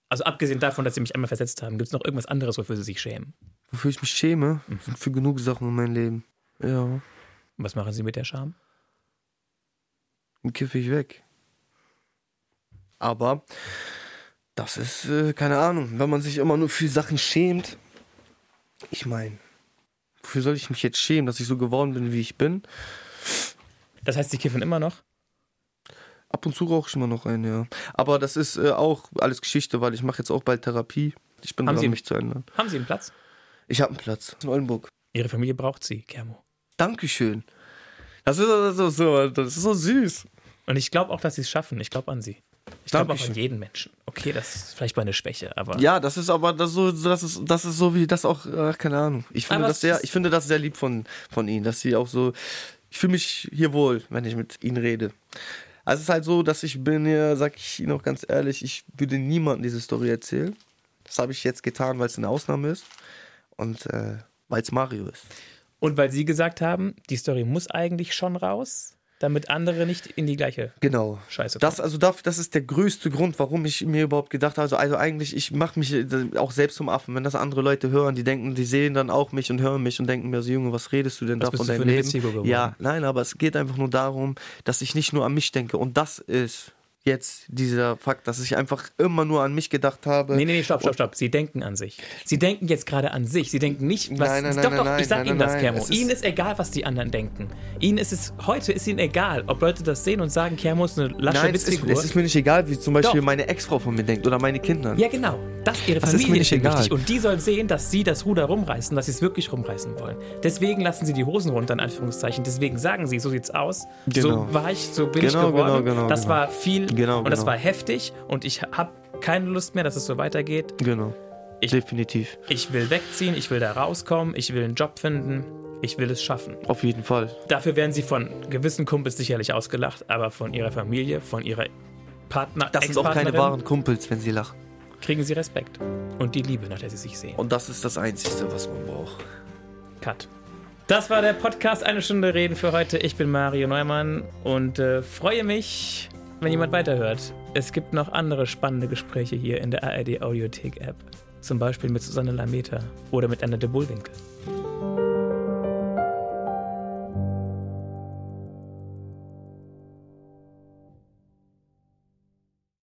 Also abgesehen davon, dass sie mich einmal versetzt haben, gibt es noch irgendwas anderes, wofür sie sich schämen? Wofür ich mich schäme? Mhm. Für genug Sachen in meinem Leben. Ja. Und was machen sie mit der Scham? Dann kiffe ich weg. Aber das ist, äh, keine Ahnung, wenn man sich immer nur für Sachen schämt. Ich meine, wofür soll ich mich jetzt schämen, dass ich so geworden bin, wie ich bin? Das heißt, sie kiffen immer noch? Ab und zu rauche ich immer noch einen, ja. Aber das ist äh, auch alles Geschichte, weil ich mache jetzt auch bald Therapie. Ich bin Haben dran, Sie- mich zu ändern. Haben sie einen Platz? Ich habe einen Platz in Oldenburg. Ihre Familie braucht sie, Kermo. Dankeschön. Das ist so, so, so, das ist so süß. Und ich glaube auch, dass sie es schaffen. Ich glaube an sie. Ich glaube auch an jeden Menschen. Okay, das ist vielleicht mal eine Schwäche, aber Ja, das ist aber das so, das ist, das ist so wie das auch, ach, keine Ahnung. Ich finde Aber das sehr, ich finde das sehr lieb von, von ihnen, dass sie auch so, ich fühle mich hier wohl, wenn ich mit ihnen rede. Also es ist halt so, dass ich bin hier, sag ich Ihnen auch ganz ehrlich, ich würde niemandem diese Story erzählen. Das habe ich jetzt getan, weil es eine Ausnahme ist und äh, weil es Mario ist. Und weil sie gesagt haben, die Story muss eigentlich schon raus, damit andere nicht in die gleiche Genau. Scheiße Das, also dafür, das ist der größte Grund, warum ich mir überhaupt gedacht habe, also, also eigentlich, ich mache mich äh, auch selbst zum Affen. Wenn das andere Leute hören, die denken, die sehen dann auch mich und hören mich und denken mir so, Junge, was redest du denn Was da von deinem eine Leben? Ja, nein, aber es geht einfach nur darum, dass ich nicht nur an mich denke. Und das ist jetzt dieser Fakt, dass ich einfach immer nur an mich gedacht habe. Nee, nee, nee, stopp, stopp, stopp. Sie denken an sich. Sie denken jetzt gerade an sich. Sie denken nicht, was. Nein, nein, nein, doch, nein, doch, nein, ich sag nein, Ihnen das. Kermo. Ist- Ihnen ist egal, was die anderen denken. Ihnen ist es, heute ist Ihnen egal, ob Leute das sehen und sagen, Kermo ist eine lasche Nein, es ist, Witzfigur. es ist mir nicht egal, wie zum Beispiel Doch. meine Ex-Frau von mir denkt oder meine Kinder. ja, genau. Das, ihre Das ist Familie mir ist, nicht ihnen egal. wichtig. Und die sollen sehen, dass sie das Ruder rumreißen, dass sie es wirklich rumreißen wollen. Deswegen lassen sie die Hosen runter, in Anführungszeichen. Deswegen sagen sie, so sieht's aus. Genau. So war ich, so bin Genau, ich geworden. genau, genau, das genau. war viel Genau, und das genau. war heftig. Und ich habe keine Lust mehr, dass es so weitergeht. Genau. Ich- Definitiv. Ich will wegziehen, ich will da rauskommen, ich will einen Job finden, ich will es schaffen. Auf jeden Fall. Dafür werden sie von gewissen Kumpels sicherlich ausgelacht, aber von ihrer Familie, von ihrer Partner, Das sind auch keine wahren Kumpels, wenn sie lachen. kriegen sie Respekt und die Liebe, nach der sie sich sehen. Und das ist das Einzige, was man braucht. Cut. Das war der Podcast Eine Stunde Reden für heute. Ich bin Mario Neumann und äh, freue mich, wenn jemand weiterhört. Es gibt noch andere spannende Gespräche hier in der ARD Audiothek App. Zum Beispiel mit Susanne Lameta oder mit Anna de Bullwinkel.